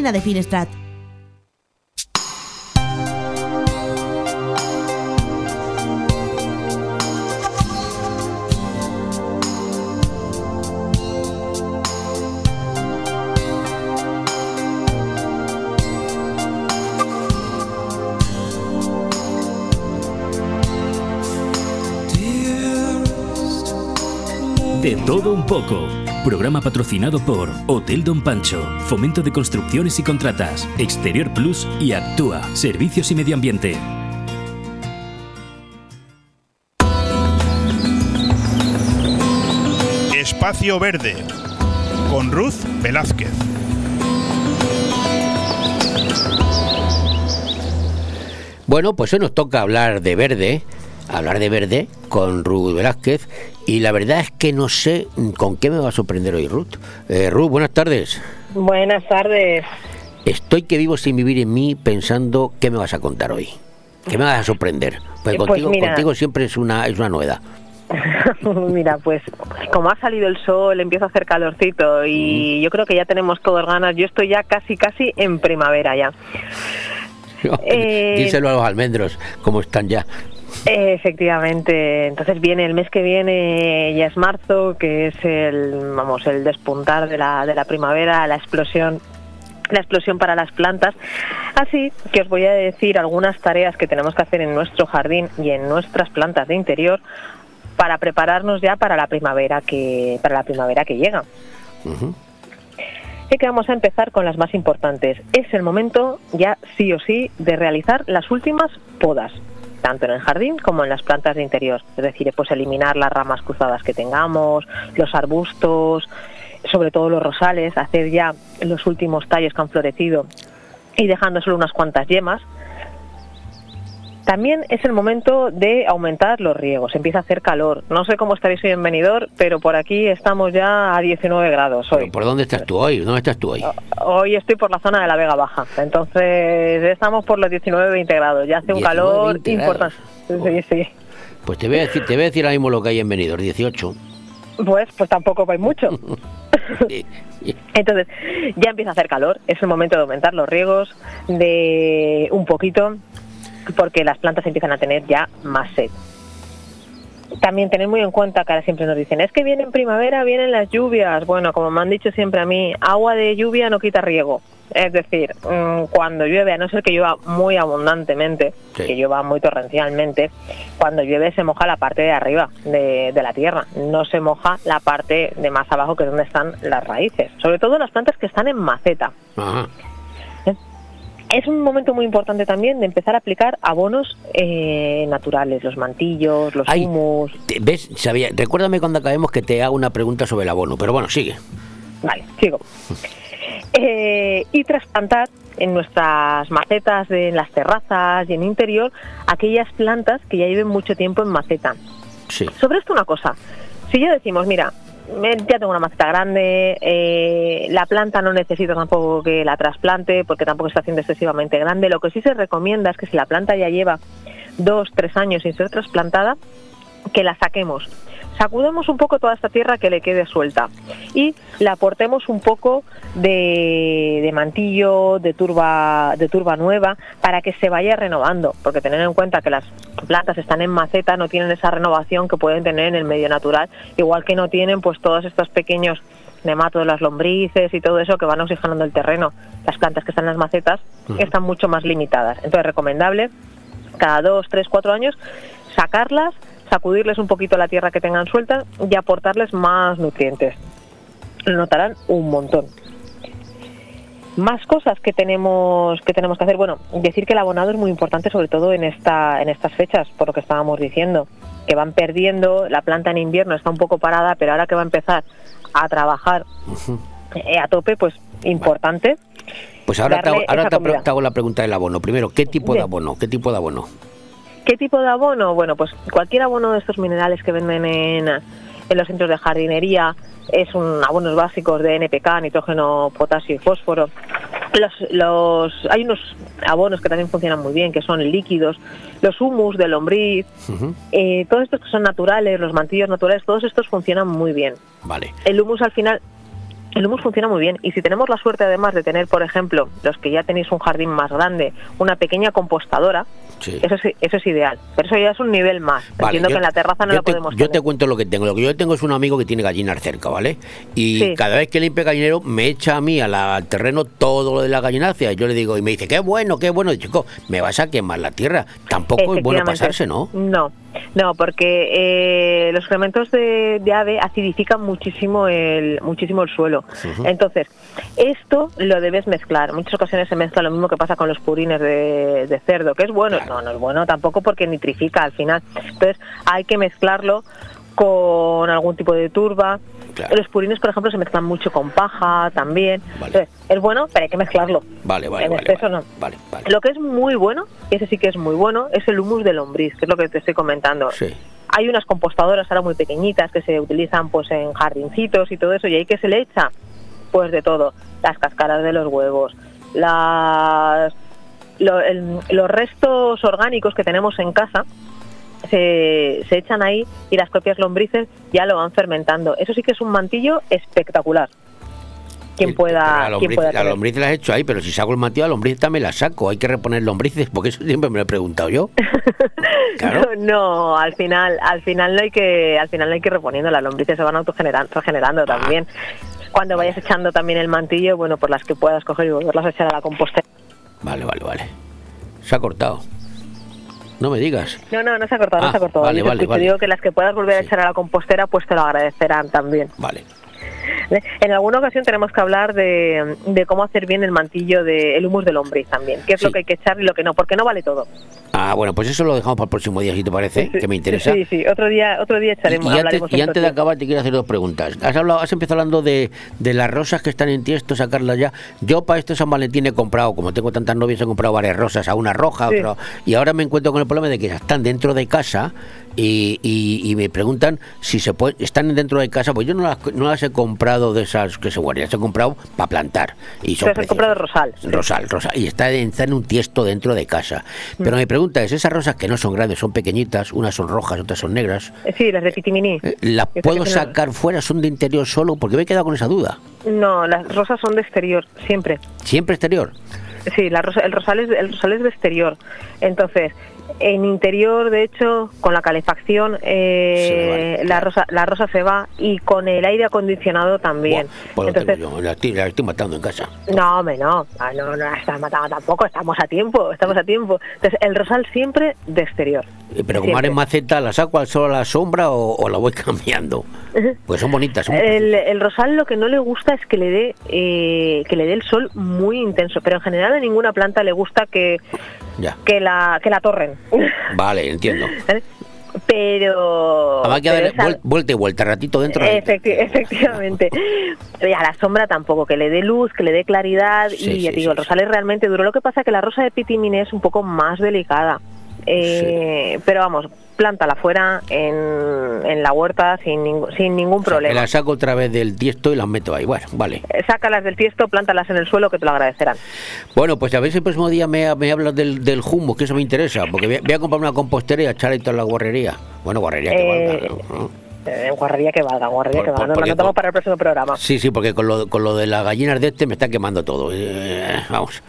De Finestrat.
De todo un poco. Programa patrocinado por Hotel Don Pancho, Fomento de Construcciones y Contratas, Exterior Plus y Actúa, Servicios y Medio Ambiente.
Espacio Verde con Ruth Velázquez.
Bueno, pues hoy nos toca hablar de verde, hablar de verde con Ruth Velázquez y la verdad es que no sé con qué me va a sorprender hoy Ruth. Eh, Ruth, buenas tardes.
Buenas tardes.
Estoy que vivo sin vivir en mí pensando qué me vas a contar hoy. ¿Qué me vas a sorprender? Pues,
Eh, pues
contigo,
mira.
contigo siempre es una, es una novedad.
Mira, pues como ha salido el sol, empieza a hacer calorcito y yo creo que ya tenemos todas ganas. Yo estoy ya casi, casi en primavera ya. Eh,
Díselo a los almendros, cómo están ya.
Efectivamente, entonces viene el mes que viene, ya es marzo, que es el, vamos, el despuntar de la, de la primavera, la explosión la explosión para las plantas. Así que os voy a decir algunas tareas que tenemos que hacer en nuestro jardín y en nuestras plantas de interior para prepararnos ya para la primavera que para la primavera que llega. Así que vamos a empezar con las más importantes. Es el momento ya sí o sí de realizar las últimas podas, tanto en el jardín como en las plantas de interior. Es decir, pues eliminar las ramas cruzadas que tengamos, los arbustos, sobre todo los rosales, hacer ya los últimos tallos que han florecido y dejando solo unas cuantas yemas. También es el momento de aumentar los riegos, empieza a hacer calor. No sé cómo estaréis hoy en Benidorm, pero por aquí estamos ya a 19 grados hoy.
¿Por dónde estás tú hoy? ¿Dónde estás tú hoy?
Hoy estoy por la zona de la Vega Baja, entonces estamos por los 19-20 grados, ya hace un
19,
calor
20
importante. Sí, sí.
Pues te voy a decir, te voy a decir ahora mismo lo que hay en Benidorm, 18.
Pues, pues tampoco hay mucho. Entonces, ya empieza a hacer calor, es el momento de aumentar los riegos de un poquito, porque las plantas empiezan a tener ya más sed. También tener muy en cuenta que ahora siempre nos dicen, es que viene en primavera, vienen las lluvias. Bueno, como me han dicho siempre a mí, agua de lluvia no quita riego. Es decir, mm, cuando llueve, a no ser que llueva muy abundantemente, que llueva muy torrencialmente, cuando llueve se moja la parte de arriba de, de la tierra, no se moja la parte de más abajo, que es donde están las raíces. Sobre todo las plantas que están en maceta.
Ajá.
Es un momento muy importante también de empezar a aplicar abonos eh, naturales, los mantillos, los
Ay,
humus.
¿Ves? Sabía, recuérdame cuando acabemos que te hago una pregunta sobre el abono, pero bueno, sigue.
Vale, sigo. Eh, y trasplantar en nuestras macetas, de, en las terrazas y en interior, aquellas plantas que ya lleven mucho tiempo en maceta.
Sí.
Sobre esto una cosa, si ya decimos, mira, ya tengo una maceta grande, eh, la planta no necesito tampoco que la trasplante porque tampoco está haciendo excesivamente grande, lo que sí se recomienda es que si la planta ya lleva dos, tres años sin ser trasplantada, que la saquemos. Sacudemos un poco toda esta tierra que le quede suelta y le aportemos un poco de, de mantillo, de turba, de turba nueva para que se vaya renovando, porque tener en cuenta que las plantas están en maceta, no tienen esa renovación que pueden tener en el medio natural, igual que no tienen pues todos estos pequeños nematodos, las lombrices y todo eso que van oxigenando el terreno. Las plantas que están en las macetas están mucho más limitadas. Entonces, recomendable cada dos, tres, cuatro años sacarlas, sacudirles un poquito la tierra que tengan suelta y aportarles más nutrientes. Lo notarán un montón. Más cosas que tenemos que tenemos que hacer. Bueno, decir que el abonado es muy importante, sobre todo en esta en estas fechas, por lo que estábamos diciendo, que van perdiendo la planta en invierno está un poco parada, pero ahora que va a empezar a trabajar eh, a tope, pues importante.
Pues ahora, te hago,
darle
ahora te, hago la pregunta del abono. Primero, ¿qué tipo de abono? ¿Qué tipo de abono?
¿Qué tipo de abono? Bueno, pues cualquier abono de estos minerales que venden en, en los centros de jardinería es un abonos básicos de NPK, nitrógeno, potasio y fósforo. Los, los, hay unos abonos que también funcionan muy bien, que son líquidos, los humus de lombriz, eh, todos estos que son naturales, los mantillos naturales, todos estos funcionan muy bien.
Vale.
El humus al final, el humus funciona muy bien y si tenemos la suerte además de tener, por ejemplo, los que ya tenéis un jardín más grande, una pequeña compostadora,
Sí.
eso es, eso es ideal. Pero eso ya es un nivel más.
Vale,
Entiendo
yo-
que en la terraza no la
te,
podemos
Yo
tener.
te cuento lo que tengo. Lo que yo tengo es un amigo que tiene gallinas cerca, ¿vale? Y
Sí.
cada vez que limpia gallinero me echa a mí a la- al terreno todo lo de la gallinacia. Y yo le digo, y me dice, qué bueno, qué bueno. Y, chico, me vas a quemar la tierra. Tampoco es bueno pasarse, ¿no?
No, no, porque eh, los excrementos de, de ave acidifican muchísimo el, muchísimo el suelo. Entonces, esto lo debes mezclar. En muchas ocasiones se mezcla lo mismo que pasa con los purines de, de cerdo, que es bueno. No, no es bueno tampoco porque nitrifica al final. Entonces, hay que mezclarlo con algún tipo de turba. Los purines, por ejemplo, se mezclan mucho con paja también. Entonces, es bueno, pero hay que mezclarlo.
Vale, vale,
en
vale.
exceso no.
Vale.
Lo que es muy bueno, y ese sí que es muy bueno, es el humus de lombriz, que es lo que te estoy comentando.
Sí.
Hay unas compostadoras ahora muy pequeñitas que se utilizan pues en jardincitos y todo eso, y ahí que se le echa, pues de todo, las cáscaras de los huevos, las lo- el- los restos orgánicos que tenemos en casa se, se echan ahí y las propias lombrices ya lo van fermentando. Eso sí que es un mantillo espectacular. Quien pueda,
La
quien
lombriz,
pueda
la lombriz la has hecho ahí, pero si saco el mantillo, la lombriz también la saco. Hay que reponer lombrices, porque eso siempre me lo he preguntado yo. Claro.
No, al final, al final no hay que, al final no hay que ir reponiendo las lombrices se van autogenerando, regenerando también. cuando vayas echando también el mantillo, bueno, por las que puedas coger y volverlas a echar a la compostera.
Vale, vale, vale. Se ha cortado. No me digas.
No, no, no se ha cortado, no
Ah,
se ha cortado.
vale,
te
vale.
digo que las que puedas volver a echar a la compostera, pues te lo agradecerán también.
Vale.
En alguna ocasión tenemos que hablar de, de cómo hacer bien el mantillo del humus del lombriz también, qué es lo que hay que echar y lo que no, porque no vale todo.
Ah, bueno, pues eso lo dejamos para el próximo día, si te parece, que me interesa.
Sí, sí, otro día, otro día echaremos,
Y antes, y
de
antes de
otro
acabar te quiero hacer dos preguntas. Has hablado, has empezado hablando de, de las rosas que están en tiesto, sacarlas ya. Yo para este San Valentín he comprado, como tengo tantas novias, he comprado varias rosas, a una roja,
Sí.
otra. Y ahora me encuentro con el problema de que están dentro de casa y, y- y me preguntan si se puede, están dentro de casa, pues yo no las, no las he comprado de esas que se guardan, las he comprado para plantar. Y son
has comprado rosal.
Rosal, rosal. Y está, en- está en un tiesto dentro de casa. Pero mi pregunta es, esas rosas que no son grandes, son pequeñitas, unas son rojas, otras son negras,
Eh, Sí, las de Pitimini.
¿las
Esas
puedo sacar fuera? ¿Son de interior solo? Porque me he quedado con esa duda.
No, las rosas son de exterior, siempre.
¿Siempre exterior?
Sí, la rosa, el, rosal es, el rosal es de exterior. Entonces, en interior, de hecho, con la calefacción, eh, la, rosa, la rosa se va y con el aire acondicionado también.
Pues lo
Entonces,
yo, la estoy, la estoy matando en casa.
no, hombre, no, no, no la estás matando tampoco, estamos a tiempo, estamos a tiempo. Entonces, el rosal siempre de exterior.
Eh, Pero como en maceta, ¿la saco al sol a la sombra o, o la voy cambiando? Pues son bonitas. son
El, el rosal lo que no le gusta es que le dé eh, que le dé el sol muy intenso, pero en general a ninguna planta le gusta que,
Ya.
que la que la torren.
Vale, entiendo.
pero,
Habrá que
pero
darle
esa-
vuel- vuelta y vuelta, ratito dentro.
Efecti- efectivamente. Y a la sombra tampoco, que le dé luz, que le dé claridad.
Sí,
y ya
sí,
digo, el rosal es realmente duro. Lo que pasa es que la rosa de pitimine es un poco más delicada. Eh, Pero vamos, plántala fuera en, en la huerta sin, ningún sin ningún
Que
problema.
la saco otra vez del tiesto y las meto ahí. Bueno, vale.
Eh, Sácalas del tiesto, plántalas en el suelo que te lo agradecerán.
Bueno, pues a ver si el próximo día me, me hablas del, del humus, que eso me interesa. Porque voy a, voy a comprar una compostera y a echar ahí toda la guarrería. Bueno, guarrería que
Eh,
valga. ¿no?
Eh, guarrería que valga, guarrería
Por-
que valga. Nos anotamos para el próximo programa.
Sí, sí, porque con lo, con lo de las gallinas de este me está quemando todo. Eh, vamos,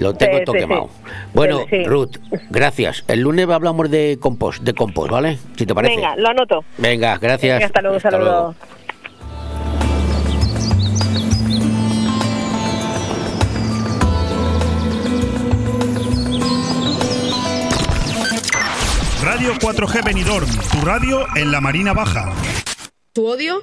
lo tengo
Sí,
todo
sí,
quemado.
sí.
Bueno,
Sí.
Ruth, gracias. El lunes hablamos de compost, de compost, ¿vale? Si te parece.
Venga, lo anoto.
Venga, gracias.
Venga, hasta luego,
Hasta
saludos.
luego.
Radio 4G Benidorm, tu radio en la Marina Baja.
Tu odio,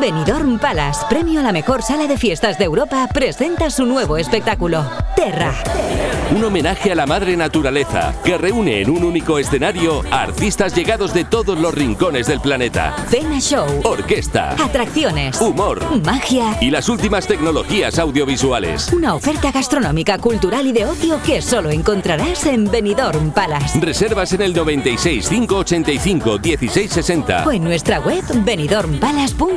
Benidorm Palace, premio a la mejor sala de fiestas de Europa, presenta su nuevo espectáculo, Terra.
Un homenaje a la madre naturaleza que reúne en un único escenario a artistas llegados de todos los rincones del planeta.
Cena Show,
Orquesta,
atracciones,
humor
magia,
y las últimas tecnologías audiovisuales.
una oferta gastronómica, cultural y de ocio que solo encontrarás en Benidorm Palace.
Reservas en el 96 585 1660.
O en nuestra web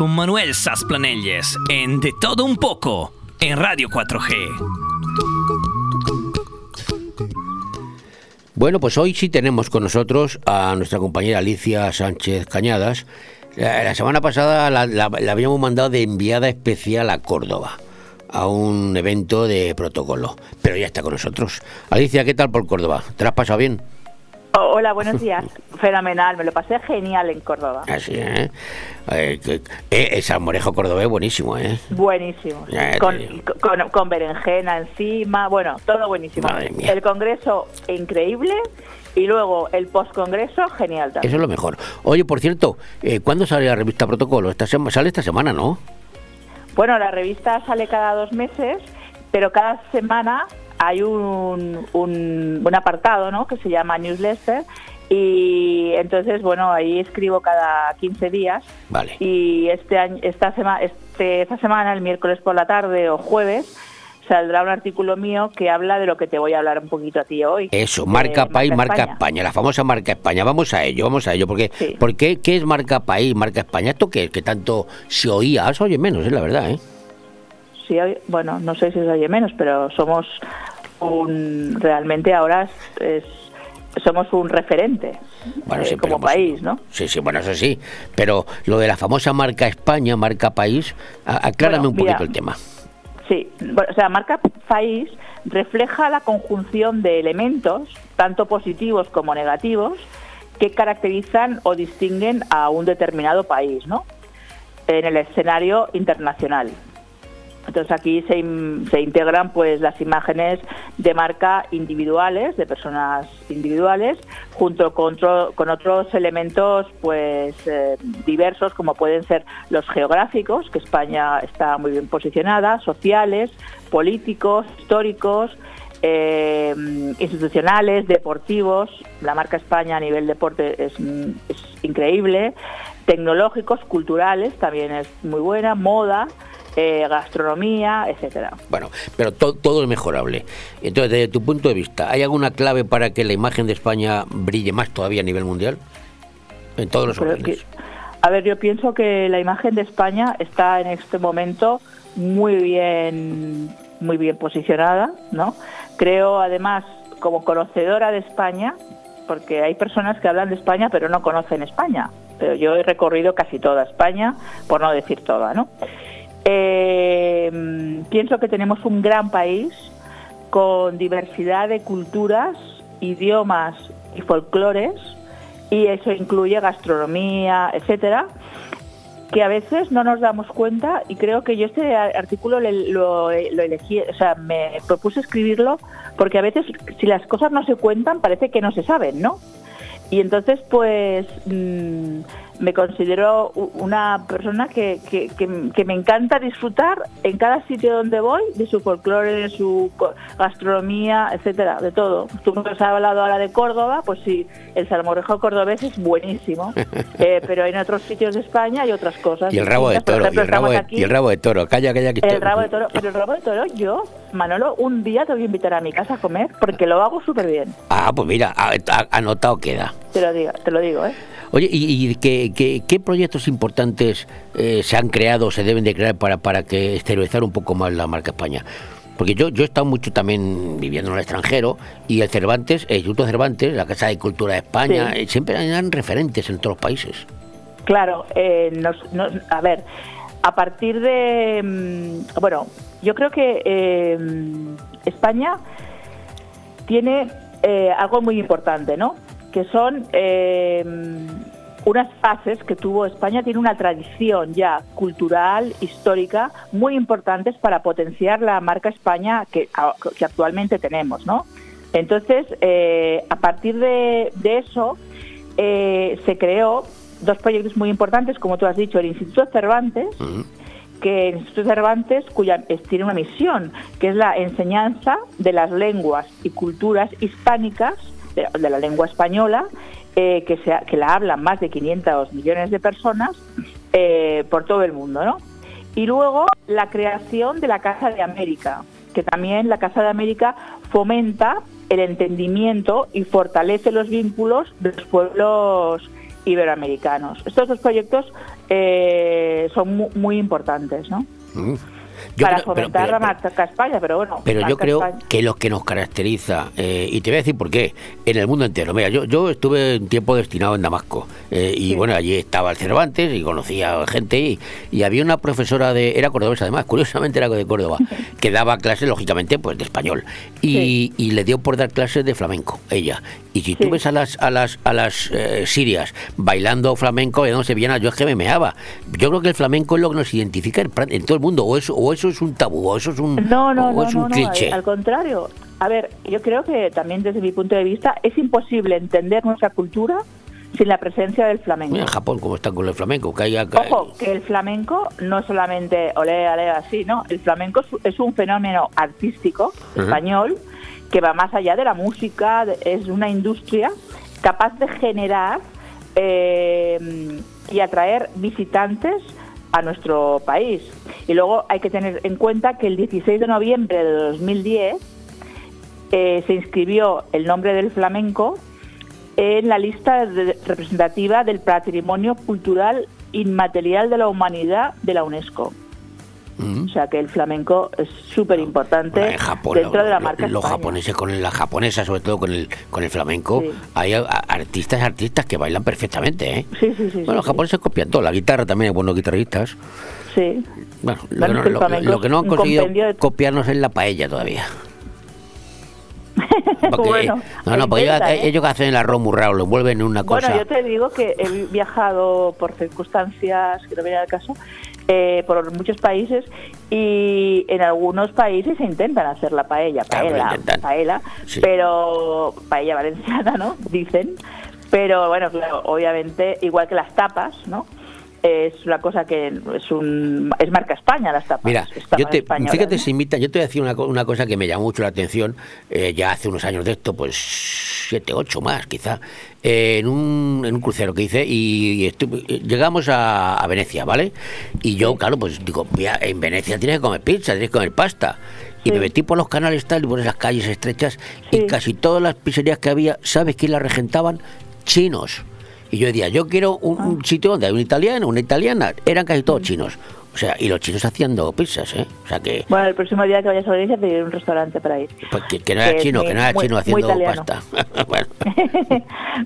Con Manuel Sasplanelles en De Todo Un Poco en Radio 4G.
Bueno, pues hoy sí tenemos con nosotros a nuestra compañera Alicia Sánchez Cañadas. La, semana pasada la, habíamos mandado de enviada especial a Córdoba a un evento de protocolo, pero ya está con nosotros. Alicia, ¿qué tal por Córdoba? ¿Te has pasado bien?
Oh, hola, buenos días. Fenomenal, me lo pasé genial en Córdoba.
Así, ¿eh? eh, eh el salmorejo cordobés buenísimo, ¿eh?
Buenísimo. Con, berenjena encima, bueno, todo buenísimo. El congreso increíble y luego el postcongreso genial también.
Eso es lo mejor. Oye, por cierto, eh, ¿cuándo sale la revista Protocolo? Esta sale esta semana, ¿no?
Bueno, la revista sale cada dos meses, pero cada semana hay un, un, apartado ¿no? que se llama newsletter y entonces bueno ahí escribo cada 15 días
vale.
y este año esta semana este, esta semana el miércoles por la tarde o jueves saldrá un artículo mío que habla de lo que te voy a hablar un poquito a ti hoy.
Eso, marca país, marca España. la famosa marca España. Vamos a ello, vamos a ello, porque ¿por qué, qué es marca país, marca España? ¿Esto qué que tanto se oía? Se oye menos, es la verdad, ¿eh?
Bueno, no sé si se oye menos, pero somos un, realmente ahora es, somos un referente bueno, eh, como país, ¿no?
Sí, sí, bueno, eso sí. Pero lo de la famosa marca España, marca país, aclárame un poquito el tema.
Sí, o sea, marca país refleja la conjunción de elementos, tanto positivos como negativos, que caracterizan o distinguen a un determinado país, ¿no? En el escenario internacional. Entonces aquí se, se, integran pues las imágenes de marca individuales, de personas individuales, junto con, con otros elementos pues eh, diversos como pueden ser los geográficos, que España está muy bien posicionada, sociales, políticos, históricos, eh, institucionales, deportivos. La marca España a nivel deporte es, es increíble, tecnológicos, culturales también es muy buena, moda eh, gastronomía, etcétera.
Bueno, pero todo es mejorable. Entonces, desde tu punto de vista, ¿hay alguna clave para que la imagen de España brille más todavía a nivel mundial? En todos los órdenes.
A ver, yo pienso que la imagen de España está en este momento muy bien, muy bien posicionada, ¿no? Creo, además, como conocedora de España, porque hay personas que hablan de España pero no conocen España. Pero yo he recorrido casi toda España, por no decir toda, ¿no? Eh, pienso que tenemos un gran país con diversidad de culturas, idiomas y folclores, y eso incluye gastronomía, etcétera, que a veces no nos damos cuenta y creo que yo este artículo lo, elegí, o sea, me propuse escribirlo porque a veces si las cosas no se cuentan parece que no se saben, ¿no? Y entonces pues mm, me considero una persona que, que, me encanta disfrutar en cada sitio donde voy de su folclore, de su gastronomía, etcétera, de todo. Tú me has hablado ahora de Córdoba, pues sí, el salmorejo cordobés es buenísimo, eh, pero en otros sitios de España hay otras cosas.
Y el rabo de toro, y, el rabo de, y el rabo de toro, calla, calla. Que
el rabo de toro, pero el rabo de toro, yo, Manolo, un día te voy a invitar a mi casa a comer porque lo hago súper bien.
Ah, pues mira, anotado queda.
Te lo digo, te lo digo, ¿eh?
Oye, ¿y, qué, proyectos importantes eh, se han creado o se deben de crear para, para que exteriorizar un poco más la marca España? Porque yo, yo he estado mucho también viviendo en el extranjero y el Cervantes, el Instituto Cervantes, la Casa de Cultura de España, eh, siempre eran referentes en todos los países.
Claro, eh, a ver, a partir de. Mm, bueno, yo creo que España tiene algo muy importante, ¿no? Que son eh, unas fases que tuvo España, tiene una tradición ya cultural, histórica, muy importantes para potenciar la marca España que, que actualmente tenemos, ¿no? Entonces, eh, a partir de, eso, eh, se creó dos proyectos muy importantes, como tú has dicho, el Instituto Cervantes, que el Instituto Cervantes cuya tiene una misión, que es la enseñanza de las lenguas y culturas hispánicas de, la lengua española, eh, que, se, que la hablan más de 500 millones de personas eh, por todo el mundo, ¿no? Y luego la creación de la Casa de América, que también la Casa de América fomenta el entendimiento y fortalece los vínculos de los pueblos iberoamericanos. Estos dos proyectos eh, son mu- muy, importantes, ¿no?
Mm. Yo
Para
creo- pero-
fomentar
pero-
la marca España, pero bueno.
Pero yo creo
España.
que lo que nos caracteriza, eh, y te voy a decir por qué, en el mundo entero. Mira, yo, yo estuve un tiempo destinado en Damasco, eh, y bueno, allí estaba el Cervantes y conocía gente, y, y había una profesora de, era cordobesa además, curiosamente era de Córdoba, que daba clases, lógicamente, pues de español, y, y le dio por dar clases de flamenco, ella. Y si tú ves a las a las a las eh, sirias bailando flamenco y dándose bien, yo es que me meaba. Yo creo que el flamenco es lo que nos identifica en, todo el mundo, o eso, o eso es un tabú, o eso es un,
No, no,
o
no,
es
no,
un
no,
cliché.
al, contrario. A ver, yo creo que también desde mi punto de vista es imposible entender nuestra cultura sin la presencia del flamenco.
Mira, en Japón, como están con el flamenco, que
Ojo, que el flamenco no es solamente ole, ole, así, ¿no? El flamenco es- un fenómeno artístico español que va más allá de la música, es una industria capaz de generar eh, y atraer visitantes a nuestro país. Y luego hay que tener en cuenta que el 16 de noviembre de 2010 eh, se inscribió el nombre del flamenco en la lista representativa del Patrimonio Cultural Inmaterial de la Humanidad de la UNESCO. O sea que el flamenco es súper importante dentro
lo-
de la
lo-
marca
los
España.
japoneses con la japonesa, sobre todo con el con el flamenco,
Sí.
hay a- artistas artistas que bailan perfectamente, ¿eh?
Sí, sí, sí.
Bueno, los
sí,
japoneses copian todo, la guitarra también hay buenos guitarristas.
sí.
Bueno, lo,
Bueno,
que, no, lo- lo que no han conseguido
de-
copiarnos es la paella todavía. Porque-
Bueno,
no, no, porque ellos,
intentan, ¿eh?
ellos que hacen el arroz muy raro, lo envuelven en una cosa.
Bueno, yo te digo que he viajado por circunstancias que no viene al caso, eh, por muchos países y en algunos países se intentan hacer la paella,
Claro que
paella,
intentan.
paella,
Sí.
pero paella valenciana, ¿no? Dicen. Pero bueno, claro, obviamente, igual que las tapas, ¿no? Es una cosa que es un es marca España las tapas.
Mira, yo te, fíjate, si imita, yo te voy a decir una, una cosa que me llamó mucho la atención, eh, ya hace unos años de esto, pues siete, ocho más quizá, eh, en, un, en un crucero que hice y, estu- eh, llegamos a, a Venecia, ¿vale? Y yo, claro, pues digo, "Mira, en Venecia tienes que comer pizza, tienes que comer pasta. Y me metí por los canales tal, y por esas calles estrechas, y casi todas las pizzerías que había, ¿sabes quién las regentaban? Chinos. Y yo decía, yo quiero un, un sitio donde hay un italiano, una italiana. Eran casi todos chinos. O sea, y los chinos haciendo pizzas, ¿eh? O sea, que,
Bueno, el próximo día que vayas a Valencia pediré un restaurante para ir.
pues, que, que no era
Que
chino, que no era
muy-
chino haciendo pasta. bueno,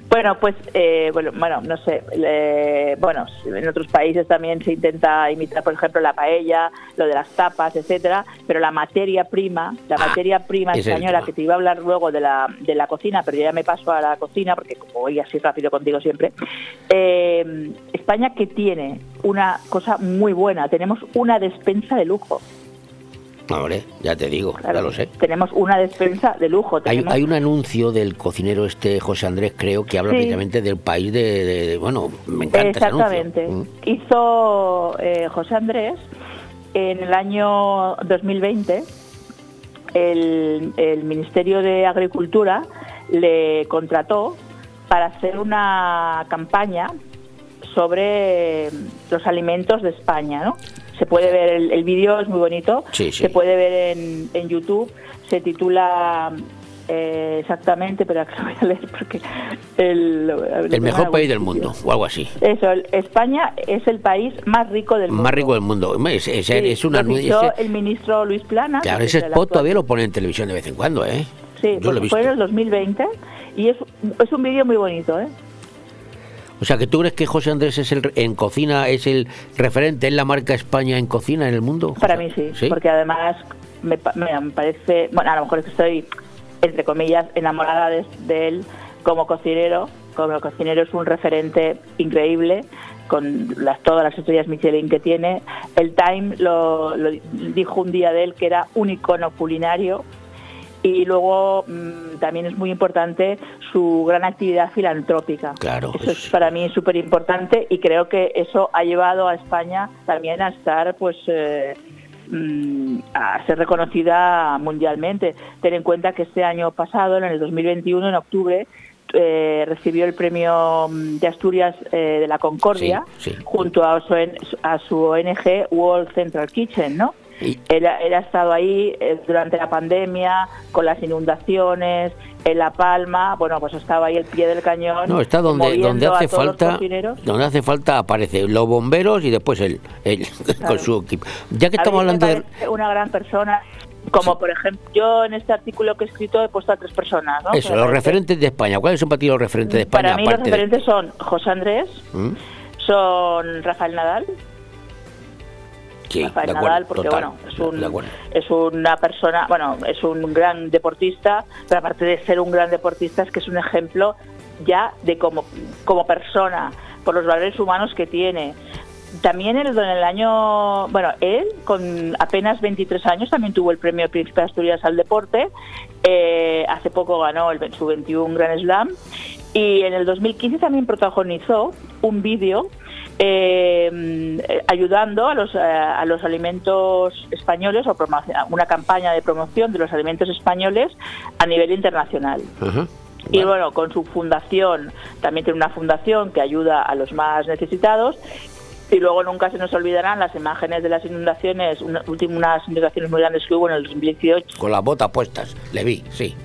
Bueno, pues, eh, bueno, bueno, no sé, eh, bueno, en otros países también se intenta imitar, por ejemplo, la paella, lo de las tapas, etcétera, pero la materia prima, la materia prima española, que te iba a hablar luego de la, de la cocina, pero yo ya me paso a la cocina, porque como voy así rápido contigo siempre, eh, España que tiene una cosa muy buena, tenemos una despensa de lujo,
hombre, ya te digo, ya lo sé.
tenemos una despensa de lujo,
Hay,
tenemos
hay un anuncio del cocinero este José Andrés, creo, que habla
Sí.
precisamente del país de, de- de- bueno, me encanta ese anuncio.
Exactamente.
Mm.
Hizo eh, José Andrés en el año 2020, el, el Ministerio de Agricultura le contrató para hacer una campaña sobre los alimentos de España, ¿no? Se puede ver, el, el vídeo es muy bonito,
Sí, sí.
se puede ver en, en YouTube, se titula eh, exactamente, pero lo voy a leer porque el,
El mejor país del mundo, o algo así.
eso, el- España es el país más rico del mundo.
Más rico del mundo. Es, es-
Sí,
es una
lo
ese-
el ministro Luis Plana.
Claro, ese spot todavía lo pone en televisión de vez en cuando, ¿eh?
Sí,
Yo lo he
pues
visto.
fue en el 2020 y es, es un vídeo muy bonito, ¿eh?
O sea, que tú crees que José Andrés es el en cocina es el referente en la marca España en cocina en el mundo?
Para mí sí,
¿Sí?
porque además me- me parece, bueno, a lo mejor es que estoy, entre comillas, enamorada de, de él como cocinero. Como cocinero es un referente increíble con las, todas las estrellas Michelin que tiene. El Time lo, lo dijo un día de él que era un icono culinario y luego mm, también es muy importante su gran actividad filantrópica.
Claro.
Eso es para mí súper importante y creo que eso ha llevado a España también a estar, pues, eh, mm, a ser reconocida mundialmente. Ten en cuenta que este año pasado, en el 2021, en octubre, eh, recibió el premio mm, de Asturias eh, de la Concordia
Sí, sí.
junto a su, a su ONG World Central Kitchen, ¿no? Él, ha- él ha estado ahí eh, durante la pandemia, con las inundaciones, en La Palma, bueno, pues estaba ahí el pie del cañón.
No, está donde, donde hace falta, donde hace falta aparece los bomberos y después él, él con su equipo. Ya que
A
estamos hablando de,
una gran persona. Como por ejemplo, yo en este artículo que he escrito he puesto a tres personas, ¿no?
eso, los referentes de España, ¿cuáles son para ti los referentes de España?
Para mí los
de-
referentes son José Andrés,
¿Mm?
son Rafael Nadal,
Sí,
Rafael
de acuerdo,
Nadal, porque
total,
bueno, es, un- es una persona, bueno, es un gran deportista, pero aparte de ser un gran deportista es que es un ejemplo ya de como, como persona, por los valores humanos que tiene. También en el, en el año, bueno, él con apenas 23 años también tuvo el premio Príncipe de Asturias al deporte, eh, hace poco ganó el, su 21 Grand Slam. Y en el 2015 también protagonizó un vídeo eh, ayudando a los, eh, a los alimentos españoles o una campaña de promoción de los alimentos españoles a nivel internacional. Y bueno, con su fundación, también tiene una fundación que ayuda a los más necesitados. Y luego nunca se nos olvidarán las imágenes de las inundaciones, una- últimas unas inundaciones muy grandes que hubo en el 2018.
Con las botas puestas, le vi, sí.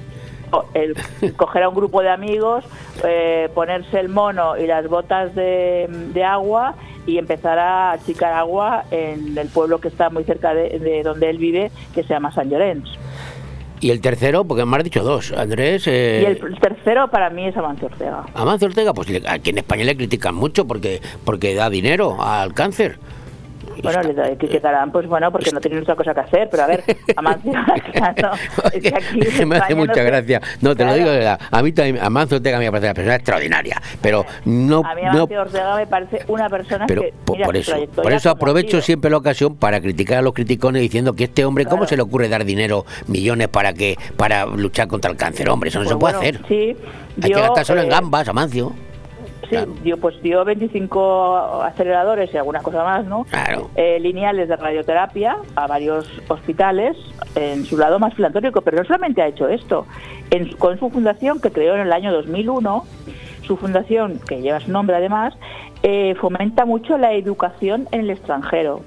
El coger a un grupo de amigos, eh, ponerse el mono y las botas de, de agua y empezar a achicar agua en el pueblo que está muy cerca de, de donde él vive, que se llama San Llorenç.
Y el tercero, porque me has dicho dos, Andrés... eh,
Y el tercero para mí es Amancio Ortega.
Amancio Ortega, pues aquí en España le critican mucho porque porque da dinero al cáncer.
Bueno, le da- criticarán, pues bueno, porque no tienen otra cosa que hacer, pero a ver, Amancio, claro, es que aquí en
me hace
no
mucha
se-
gracia. No, te lo digo de verdad. A mí también, Amancio Ortega me parece una persona extraordinaria, pero no...
A mí
no
Amancio Ortega me parece una persona
pero
que, mira,
por eso, por eso aprovecho siempre la ocasión para criticar a los criticones diciendo que este hombre, ¿cómo se le ocurre dar dinero, millones para que para luchar contra el cáncer? Hombre, eso no
Pues
se puede
bueno,
hacer.
Sí,
Hay que gastárselo en
eh,
gambas, Amancio.
Sí, dio, pues dio 25 aceleradores y alguna cosa más, ¿no?
Claro.
Eh, lineales de radioterapia a varios hospitales en su lado más filantrópico, pero no solamente ha hecho esto. En con su fundación, que creó en el año 2001, su fundación, que lleva su nombre además, eh, fomenta mucho la educación en el extranjero.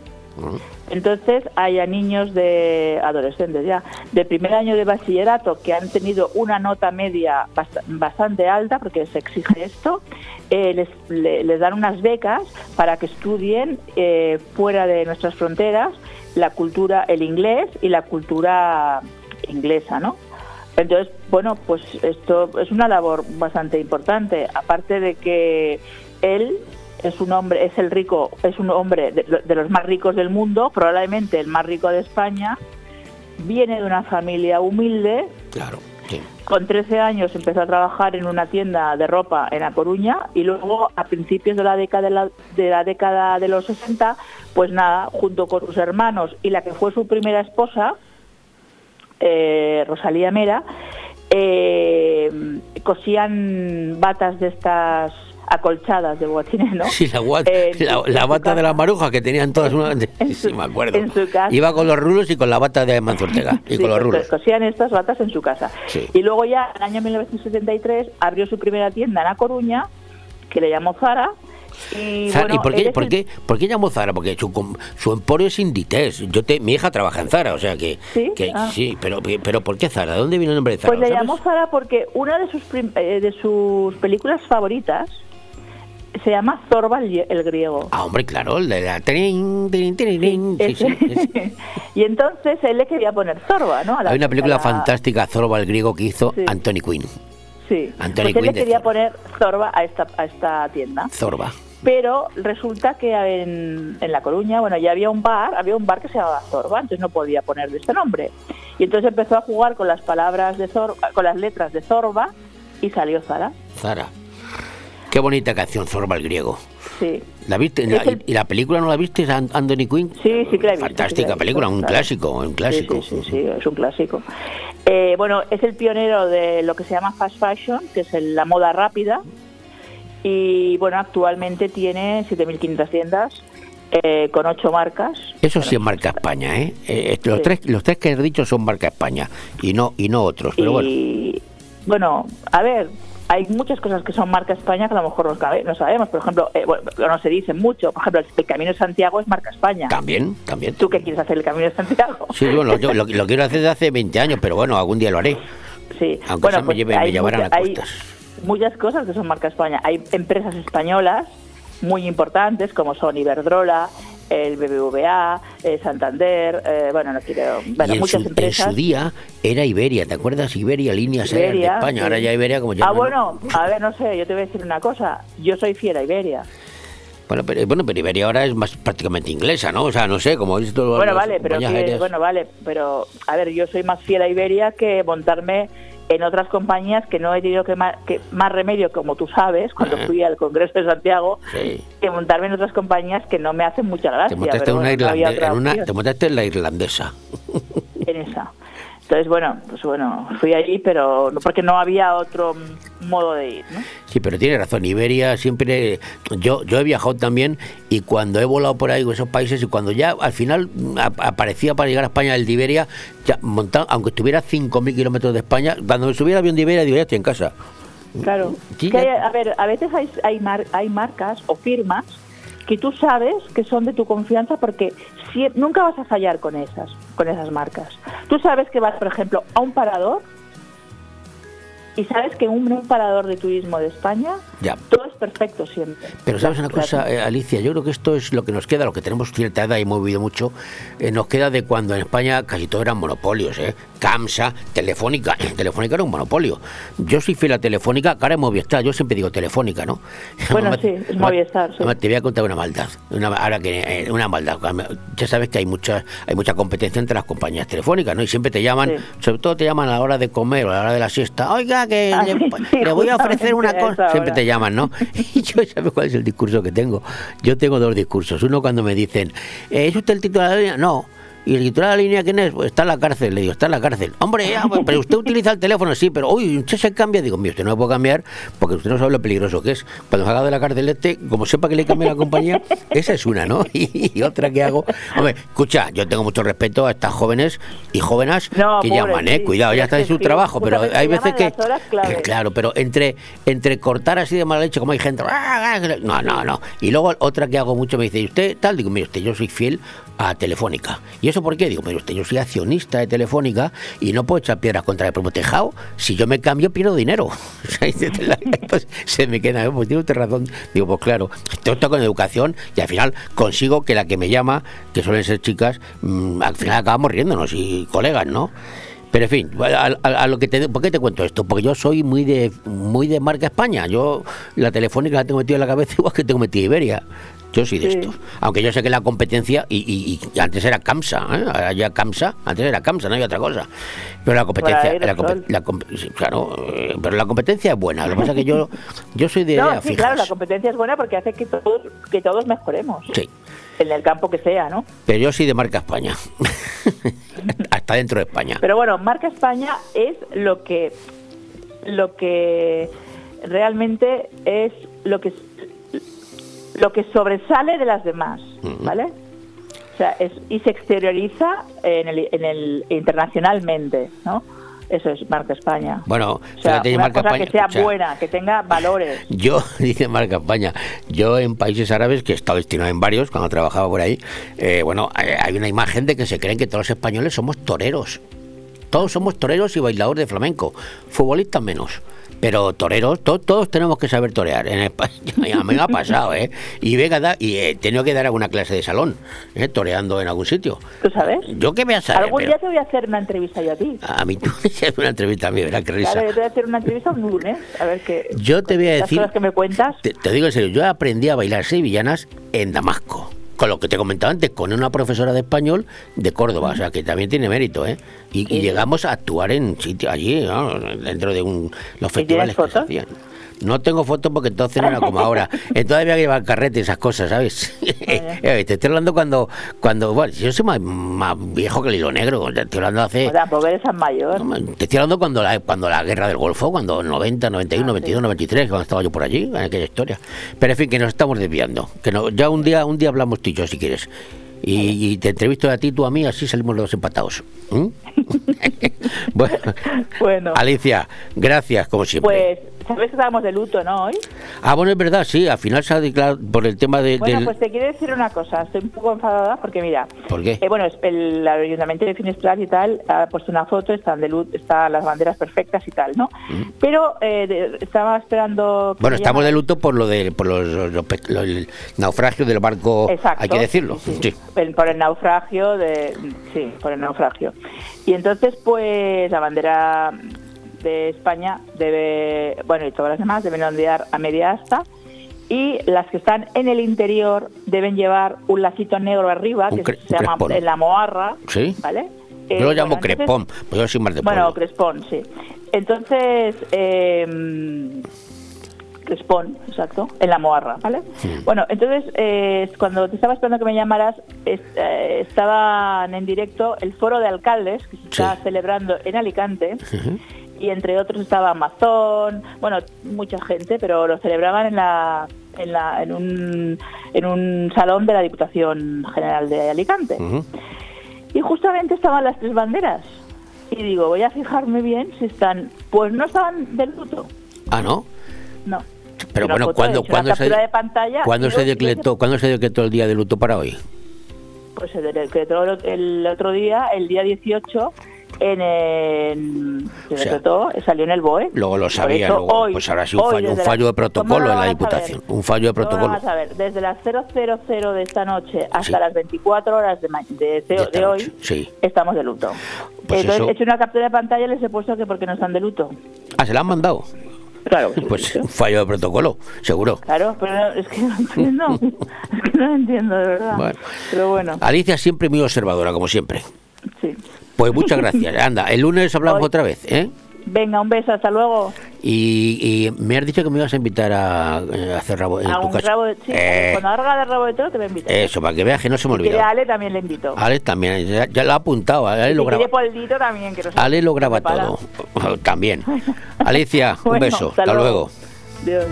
Entonces hay a niños de adolescentes ya de primer año de bachillerato que han tenido una nota media bast- bastante alta porque se exige esto, eh, les, le- les dan unas becas para que estudien eh, fuera de nuestras fronteras la cultura, el inglés y la cultura inglesa, ¿no? Entonces, bueno, pues esto es una labor bastante importante, aparte de que él es un hombre, es el rico, es un hombre de, de los más ricos del mundo, probablemente el más rico de España, viene de una familia humilde.
Claro,
Con 13 años empezó a trabajar en una tienda de ropa en La Coruña y luego a principios de la década de la, de la década de los 60, pues nada, junto con sus hermanos y la que fue su primera esposa, eh, Rosalía Mera, eh, cosían batas de estas acolchadas de boatines, ¿no?
Sí, la, gua-
Eh,
la, la
su
bata de
casa.
la maruja que tenían todas una... Sí, sí, me acuerdo.
en su casa.
Iba con los rulos y con la bata de Amancio Ortega. Y
Sí,
con los
pues,
rulos.
cosían estas batas en su casa.
Sí.
Y luego ya, en el año 1973, abrió su primera tienda en La Coruña, que le llamó Zara. Y, bueno,
¿Y por qué, por,
el-
qué, por qué llamó Zara? Porque su, su emporio es Inditex. Yo te, mi hija trabaja en Zara, o sea que...
¿Sí?
que-
Ah.
sí, pero, pero ¿por qué Zara? ¿De dónde viene el nombre de Zara?
Pues le llamó Zara porque una de sus, eh, de sus películas favoritas se llama Zorba el, grie- el griego.
Ah, hombre, claro, el de la... tirin, tirin, tirin, sí, sí, sí.
y entonces él le quería poner Zorba, ¿no? A la-
Hay una película
la-
fantástica, Zorba el griego, que hizo. Anthony Quinn.
Sí,
Anthony
pues él le
Quinn
quería poner Zorba a esta, a esta tienda.
Zorba.
Pero resulta que en, en La Coruña, bueno, ya había un bar, había un bar que se llamaba Zorba, entonces no podía ponerle este nombre. Y entonces empezó a jugar con las palabras de Zorba, con las letras de Zorba y salió Zara.
Zara. Qué bonita canción, Zorba el griego.
Sí.
¿La viste?
Es
La-
el-
¿Y la película no la viste, An- Anthony Quinn?
Sí, sí he que
Fantástica
he visto,
película, un
claro.
clásico, un clásico.
Sí, sí, sí, sí, es un clásico. Eh, bueno, es el pionero de lo que se llama fast fashion, que es la moda rápida. Y bueno, actualmente tiene 7.500 tiendas eh, con ocho marcas.
Eso sí es marca España, ¿eh? Eh, los,
Sí.
tres, los tres que has dicho son marca España y no y no otros, pero bueno.
y bueno, a ver, hay muchas cosas que son marca España que a lo mejor no, sabe- no sabemos. Por ejemplo, eh, bueno, no se dice mucho. Por ejemplo, el Camino de Santiago es marca España.
También, también.
¿Tú qué quieres hacer el Camino de Santiago?
Sí, bueno, yo lo, lo quiero hacer desde hace 20 años, pero bueno, algún día lo haré.
Sí.
Aunque
Bueno,
eso me,
pues
lleve, me llevarán
mucha-
a
hay- muchas cosas que son marca España. Hay empresas españolas muy importantes como son Iberdrola, el BBVA, eh, Santander, eh, bueno, no quiero, bueno,
y en
muchas
su, en su día era Iberia, ¿te acuerdas? Iberia, líneas aéreas de
Iberia,
España.
sí.
Ahora ya Iberia como
Ah,
llaman.
bueno, a ver, no sé, yo te voy a decir una cosa. Yo soy fiel a Iberia.
Bueno, pero, bueno, pero Iberia ahora es más prácticamente inglesa, ¿no? O sea, no sé, como dices tú.
Bueno, vale, pero que- bueno, vale, pero a ver, yo soy más fiel a Iberia que montarme en otras compañías que no he tenido que más, que más remedio, como tú sabes, cuando fui al Congreso de Santiago,
Sí.
que montarme en otras compañías que no me hacen mucha gracia.
Te montaste,
pero
en una
bueno, no
en te montaste en la irlandesa.
en esa. Entonces, bueno, pues bueno, fui allí, pero no- porque no había otro modo de ir, ¿no?
Sí, pero tiene razón. Iberia siempre. Yo, yo he viajado también y cuando he volado por ahí con esos países y cuando ya al final ap- aparecía para llegar a España el de Iberia, ya montado, aunque estuviera a 5.000 kilómetros de España, cuando me subiera el avión de Iberia, digo, ya estoy en casa.
Claro.
Sí,
Que hay-
ya-
a ver, a veces hay, hay, mar- hay marcas o firmas que tú sabes que son de tu confianza porque si- nunca vas a fallar con esas, con esas marcas. Tú sabes que vas, por ejemplo, a un parador y sabes que un, un parador de turismo de España
Ya.
todo es perfecto siempre.
Pero sabes una cosa, eh, Alicia, yo creo que esto es lo que nos queda, lo que tenemos cierta edad y hemos vivido mucho, eh, nos queda de cuando en España casi todo eran monopolios, ¿eh? Camsa, Telefónica, Telefónica era un monopolio. Yo soy fiel a Telefónica, que ahora es Movistar, yo siempre digo Telefónica, ¿no?
Bueno,
Además-
sí, es
además-
Movistar, sí.
además te voy a contar una maldad, una, ahora que eh, una maldad. Ya sabes que hay mucha hay mucha competencia entre las compañías telefónicas, ¿no? Y siempre te llaman, sobre todo te llaman a la hora de comer o a la hora de la siesta. Oiga, que le,
sí, sí,
le voy a ofrecer una cosa. Siempre te llaman, ¿no? Y yo, ¿sabes cuál es el discurso que tengo? Yo tengo dos discursos. Uno cuando me dicen, "Eh, ¿es usted el titular de la línea? No. ¿Y el titular de la línea quién es? Pues está en la cárcel. Le digo, está en la cárcel. Hombre, ya, pues, pero usted utiliza el teléfono, sí, pero uy, usted se cambia. Digo, mire, usted no me puede cambiar porque usted no sabe lo peligroso que es. Cuando salga de la cárcel este, como sepa que le cambia la compañía, esa es una, ¿no? Y, otra que hago. Hombre, escucha, yo tengo mucho respeto a estas jóvenes y jóvenes
No,
que
pobre,
llaman, ¿eh?
sí,
Cuidado, ya
es
está en su
sí,
trabajo, pero hay veces que. que Claro, pero entre, entre cortar así de mala leche, como hay gente. "Ah, No, no, no. Y luego otra que hago mucho me dice, ¿y usted tal? Digo, mire, usted, yo soy fiel a Telefónica. ¿Y eso por qué? Digo, mire, usted, yo soy accionista de Telefónica y no puedo echar piedras contra el propio tejado. Si yo me cambio, pierdo dinero. Entonces se me queda, pues tiene usted razón. Digo, pues claro, esto está con educación y al final consigo que la que me llama, que suelen ser chicas, mm, al final acabamos riéndonos y colegas, ¿no? Pero en fin, a lo que te, ¿por qué te cuento esto? Porque yo soy muy de muy de marca España. Yo la telefónica la tengo metida en la cabeza igual que tengo metida Iberia. Yo soy de
Sí.
esto. Aunque yo sé que la competencia, y, y- y antes era CAMSA, ¿eh? ahora ya CAMSA, antes era CAMSA, no hay otra cosa. Pero la competencia, la, la claro, eh, pero la competencia es buena. Lo que pasa es que yo, yo soy de
No, sí,
fijas.
claro, la competencia es buena porque hace que todos, que todos mejoremos.
Sí.
En el campo que sea, ¿no?
Pero yo soy de marca España. Hasta dentro de España.
Pero bueno, marca España es lo que lo que realmente es lo que lo que sobresale de las demás, ¿vale? O sea, es, y se exterioriza en el, en el internacionalmente, ¿no? Eso es marca España.
Bueno,
O sea, una
marca
cosa
España.
que sea
o sea,
buena, que tenga valores.
Yo, dice Marca España, yo en países árabes, que he estado destinado en varios cuando trabajaba por ahí, eh, bueno, hay una imagen de que se creen que todos los españoles somos toreros. Todos somos toreros y bailadores de flamenco, futbolistas menos. Pero toreros, to- todos tenemos que saber torear. En España, a mí me ha pasado, ¿eh? Y, venga, da- y he tenido que dar alguna clase de salón, ¿eh? toreando en algún sitio.
¿Tú sabes?
Yo que voy a saber,
Algún día te voy a hacer una entrevista yo a ti.
a mí tú me haces una entrevista a mí, verás qué risa.
Claro, yo te voy a hacer una entrevista un lunes, a ver qué.
Yo te voy a
las
decir,
cosas que me cuentas.
te, te digo en serio, yo aprendí a bailar sevillanas en Damasco. Con lo que te comentaba antes, con una profesora de español de Córdoba, o sea que también tiene mérito, ¿eh? Y, y llegamos a actuar en sitio allí, ¿no? dentro de un, los festivales que se hacían. No tengo fotos porque entonces no era como ahora. Entonces había que llevar carrete y esas cosas, ¿sabes? Eh, te estoy hablando cuando, cuando bueno, yo soy más, más viejo que el hilo negro. Te estoy hablando hace,
O sea, eres tan mayor.
te estoy hablando cuando la, cuando la guerra del Golfo, cuando 90,
Ah,
91, 92, 93, cuando estaba yo por allí, en aquella historia. Pero en fin, que nos estamos desviando. Que no, ya un día, un día hablamos tú y yo, si quieres. Y, y te entrevisto a ti, tú a mí, así salimos los dos empatados. ¿Mm? bueno,
Bueno,
Alicia, gracias como siempre.
pues sabes que estábamos de luto, ¿no? Hoy.
Ah, bueno, es verdad, sí, al final se ha declarado por el tema de,
Bueno,
del...
pues te quiero decir una cosa. Estoy un poco enfadada porque, mira,
¿Por qué?
eh, bueno, el, Ayuntamiento de Finestrat y tal ha puesto una foto, están de luz, están las banderas perfectas y tal, ¿no? Pero eh, de- estaba esperando.
Mm. Bueno, estamos de luto por lo del por los, los el naufragio del barco,
Exacto,
hay que decirlo.
sí,
Sí.
por el naufragio de sí por el naufragio y entonces pues la bandera de España debe bueno y todas las demás deben ondear a media asta y las que están en el interior deben llevar un lacito negro arriba que se llama
crespón.
en la moarra
Sí.
vale
Yo
Eh,
lo llamo
bueno, entonces-
crepón, pues yo soy más de
bueno,
pueblo.
Crespón, sí. Entonces, eh, Crespón, exacto, en la Moarra, ¿vale? Bueno, entonces, eh, cuando te estaba esperando que me llamaras, es- eh, estaban en directo el foro de alcaldes que se está celebrando en Alicante y entre otros estaba Amazon, bueno, mucha gente, pero lo celebraban en la en, la, en, un, en un salón de la Diputación General de Alicante. Y justamente estaban las tres banderas. Y digo, voy a fijarme bien si están... Pues no estaban del luto,
Ah, ¿no?
no.
Pero bueno,
foto,
¿cuándo,
he hecho
¿cuándo,
una
se,
de pantalla
¿cuándo,
y
se decretó, ¿cuándo se decretó el día de luto para hoy?
Pues se decretó el otro día, el día 18, en el... Se
O sea,
salió en el BOE.
Luego lo sabía,
eso
luego,
hoy-
pues habrá sido un fallo, un de protocolo
¿Cómo lo
en la Diputación. Un fallo de
¿Cómo lo
protocolo.
a ver? Desde las 000 de esta noche hasta
Sí.
las 24 horas de, de, de- de hoy,
Sí.
estamos de luto.
Pues
Entonces
eso-
he hecho una captura de pantalla y les he puesto que porque no están de luto.
Ah, ¿se la han mandado?
Claro.
Pues un fallo de protocolo, seguro.
Claro, pero no- es que no entiendo. es que no entiendo, de verdad.
Bueno.
Pero bueno,
Alicia siempre muy observadora, como siempre.
sí.
Pues muchas gracias. Anda, el lunes hablamos
Hoy-
otra vez, ¿eh?
Venga, un beso, hasta luego.
Y, y me has dicho que me ibas a invitar a, eh, a hacer rabo en
A
tu
un
casa.
rabo sí,
Eh,
Cuando haga de rabo de toro te voy a invitar.
eso, para que veas que no se me
Si quiere
olvida.
Ale también le invito.
Alex también, ya, ya lo ha apuntado. Ale lo graba,
Poldito también, que no sé.
Ale lo graba todo. También. Alicia, un beso.
hasta
Hasta luego.
Dios.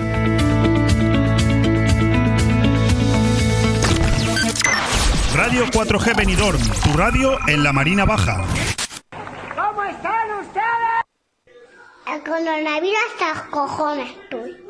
Radio 4G Benidorm, tu radio en la Marina Baja.
¿Cómo están ustedes? El coronavirus hasta los cojones estoy.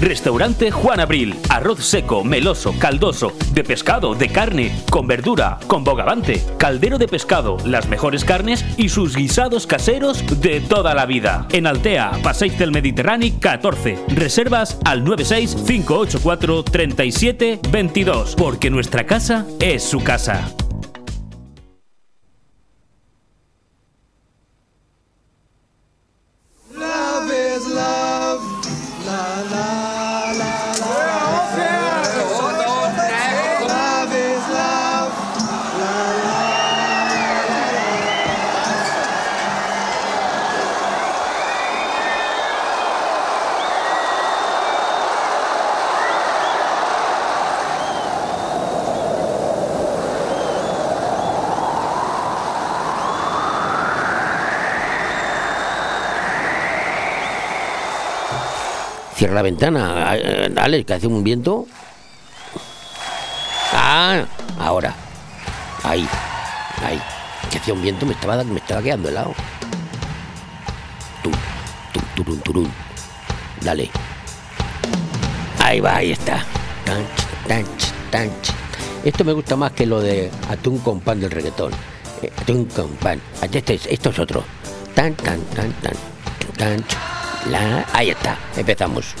Restaurante Juan Abril. Arroz seco, meloso, caldoso, de pescado, de carne, con verdura, con bogavante, caldero de pescado, las mejores carnes y sus guisados caseros de toda la vida. En Altea, Passeig del Mediterráneo 14. Reservas al 96 584 37 22, porque nuestra casa es su casa.
Cierra la ventana. Dale, que hace un viento. Ah, ahora. Ahí. Ahí. Que hacía un viento, me estaba, me estaba quedando helado. Tú, tú, turun, turun. Dale. Ahí va, ahí está. Tanch, tanch, tanch. Esto me gusta más que lo de atún con pan del reggaetón. Eh, atún con pan. Este es, esto es otro. Tan, tan, tan, tan. Tan, la. Ahí está. Empezamos.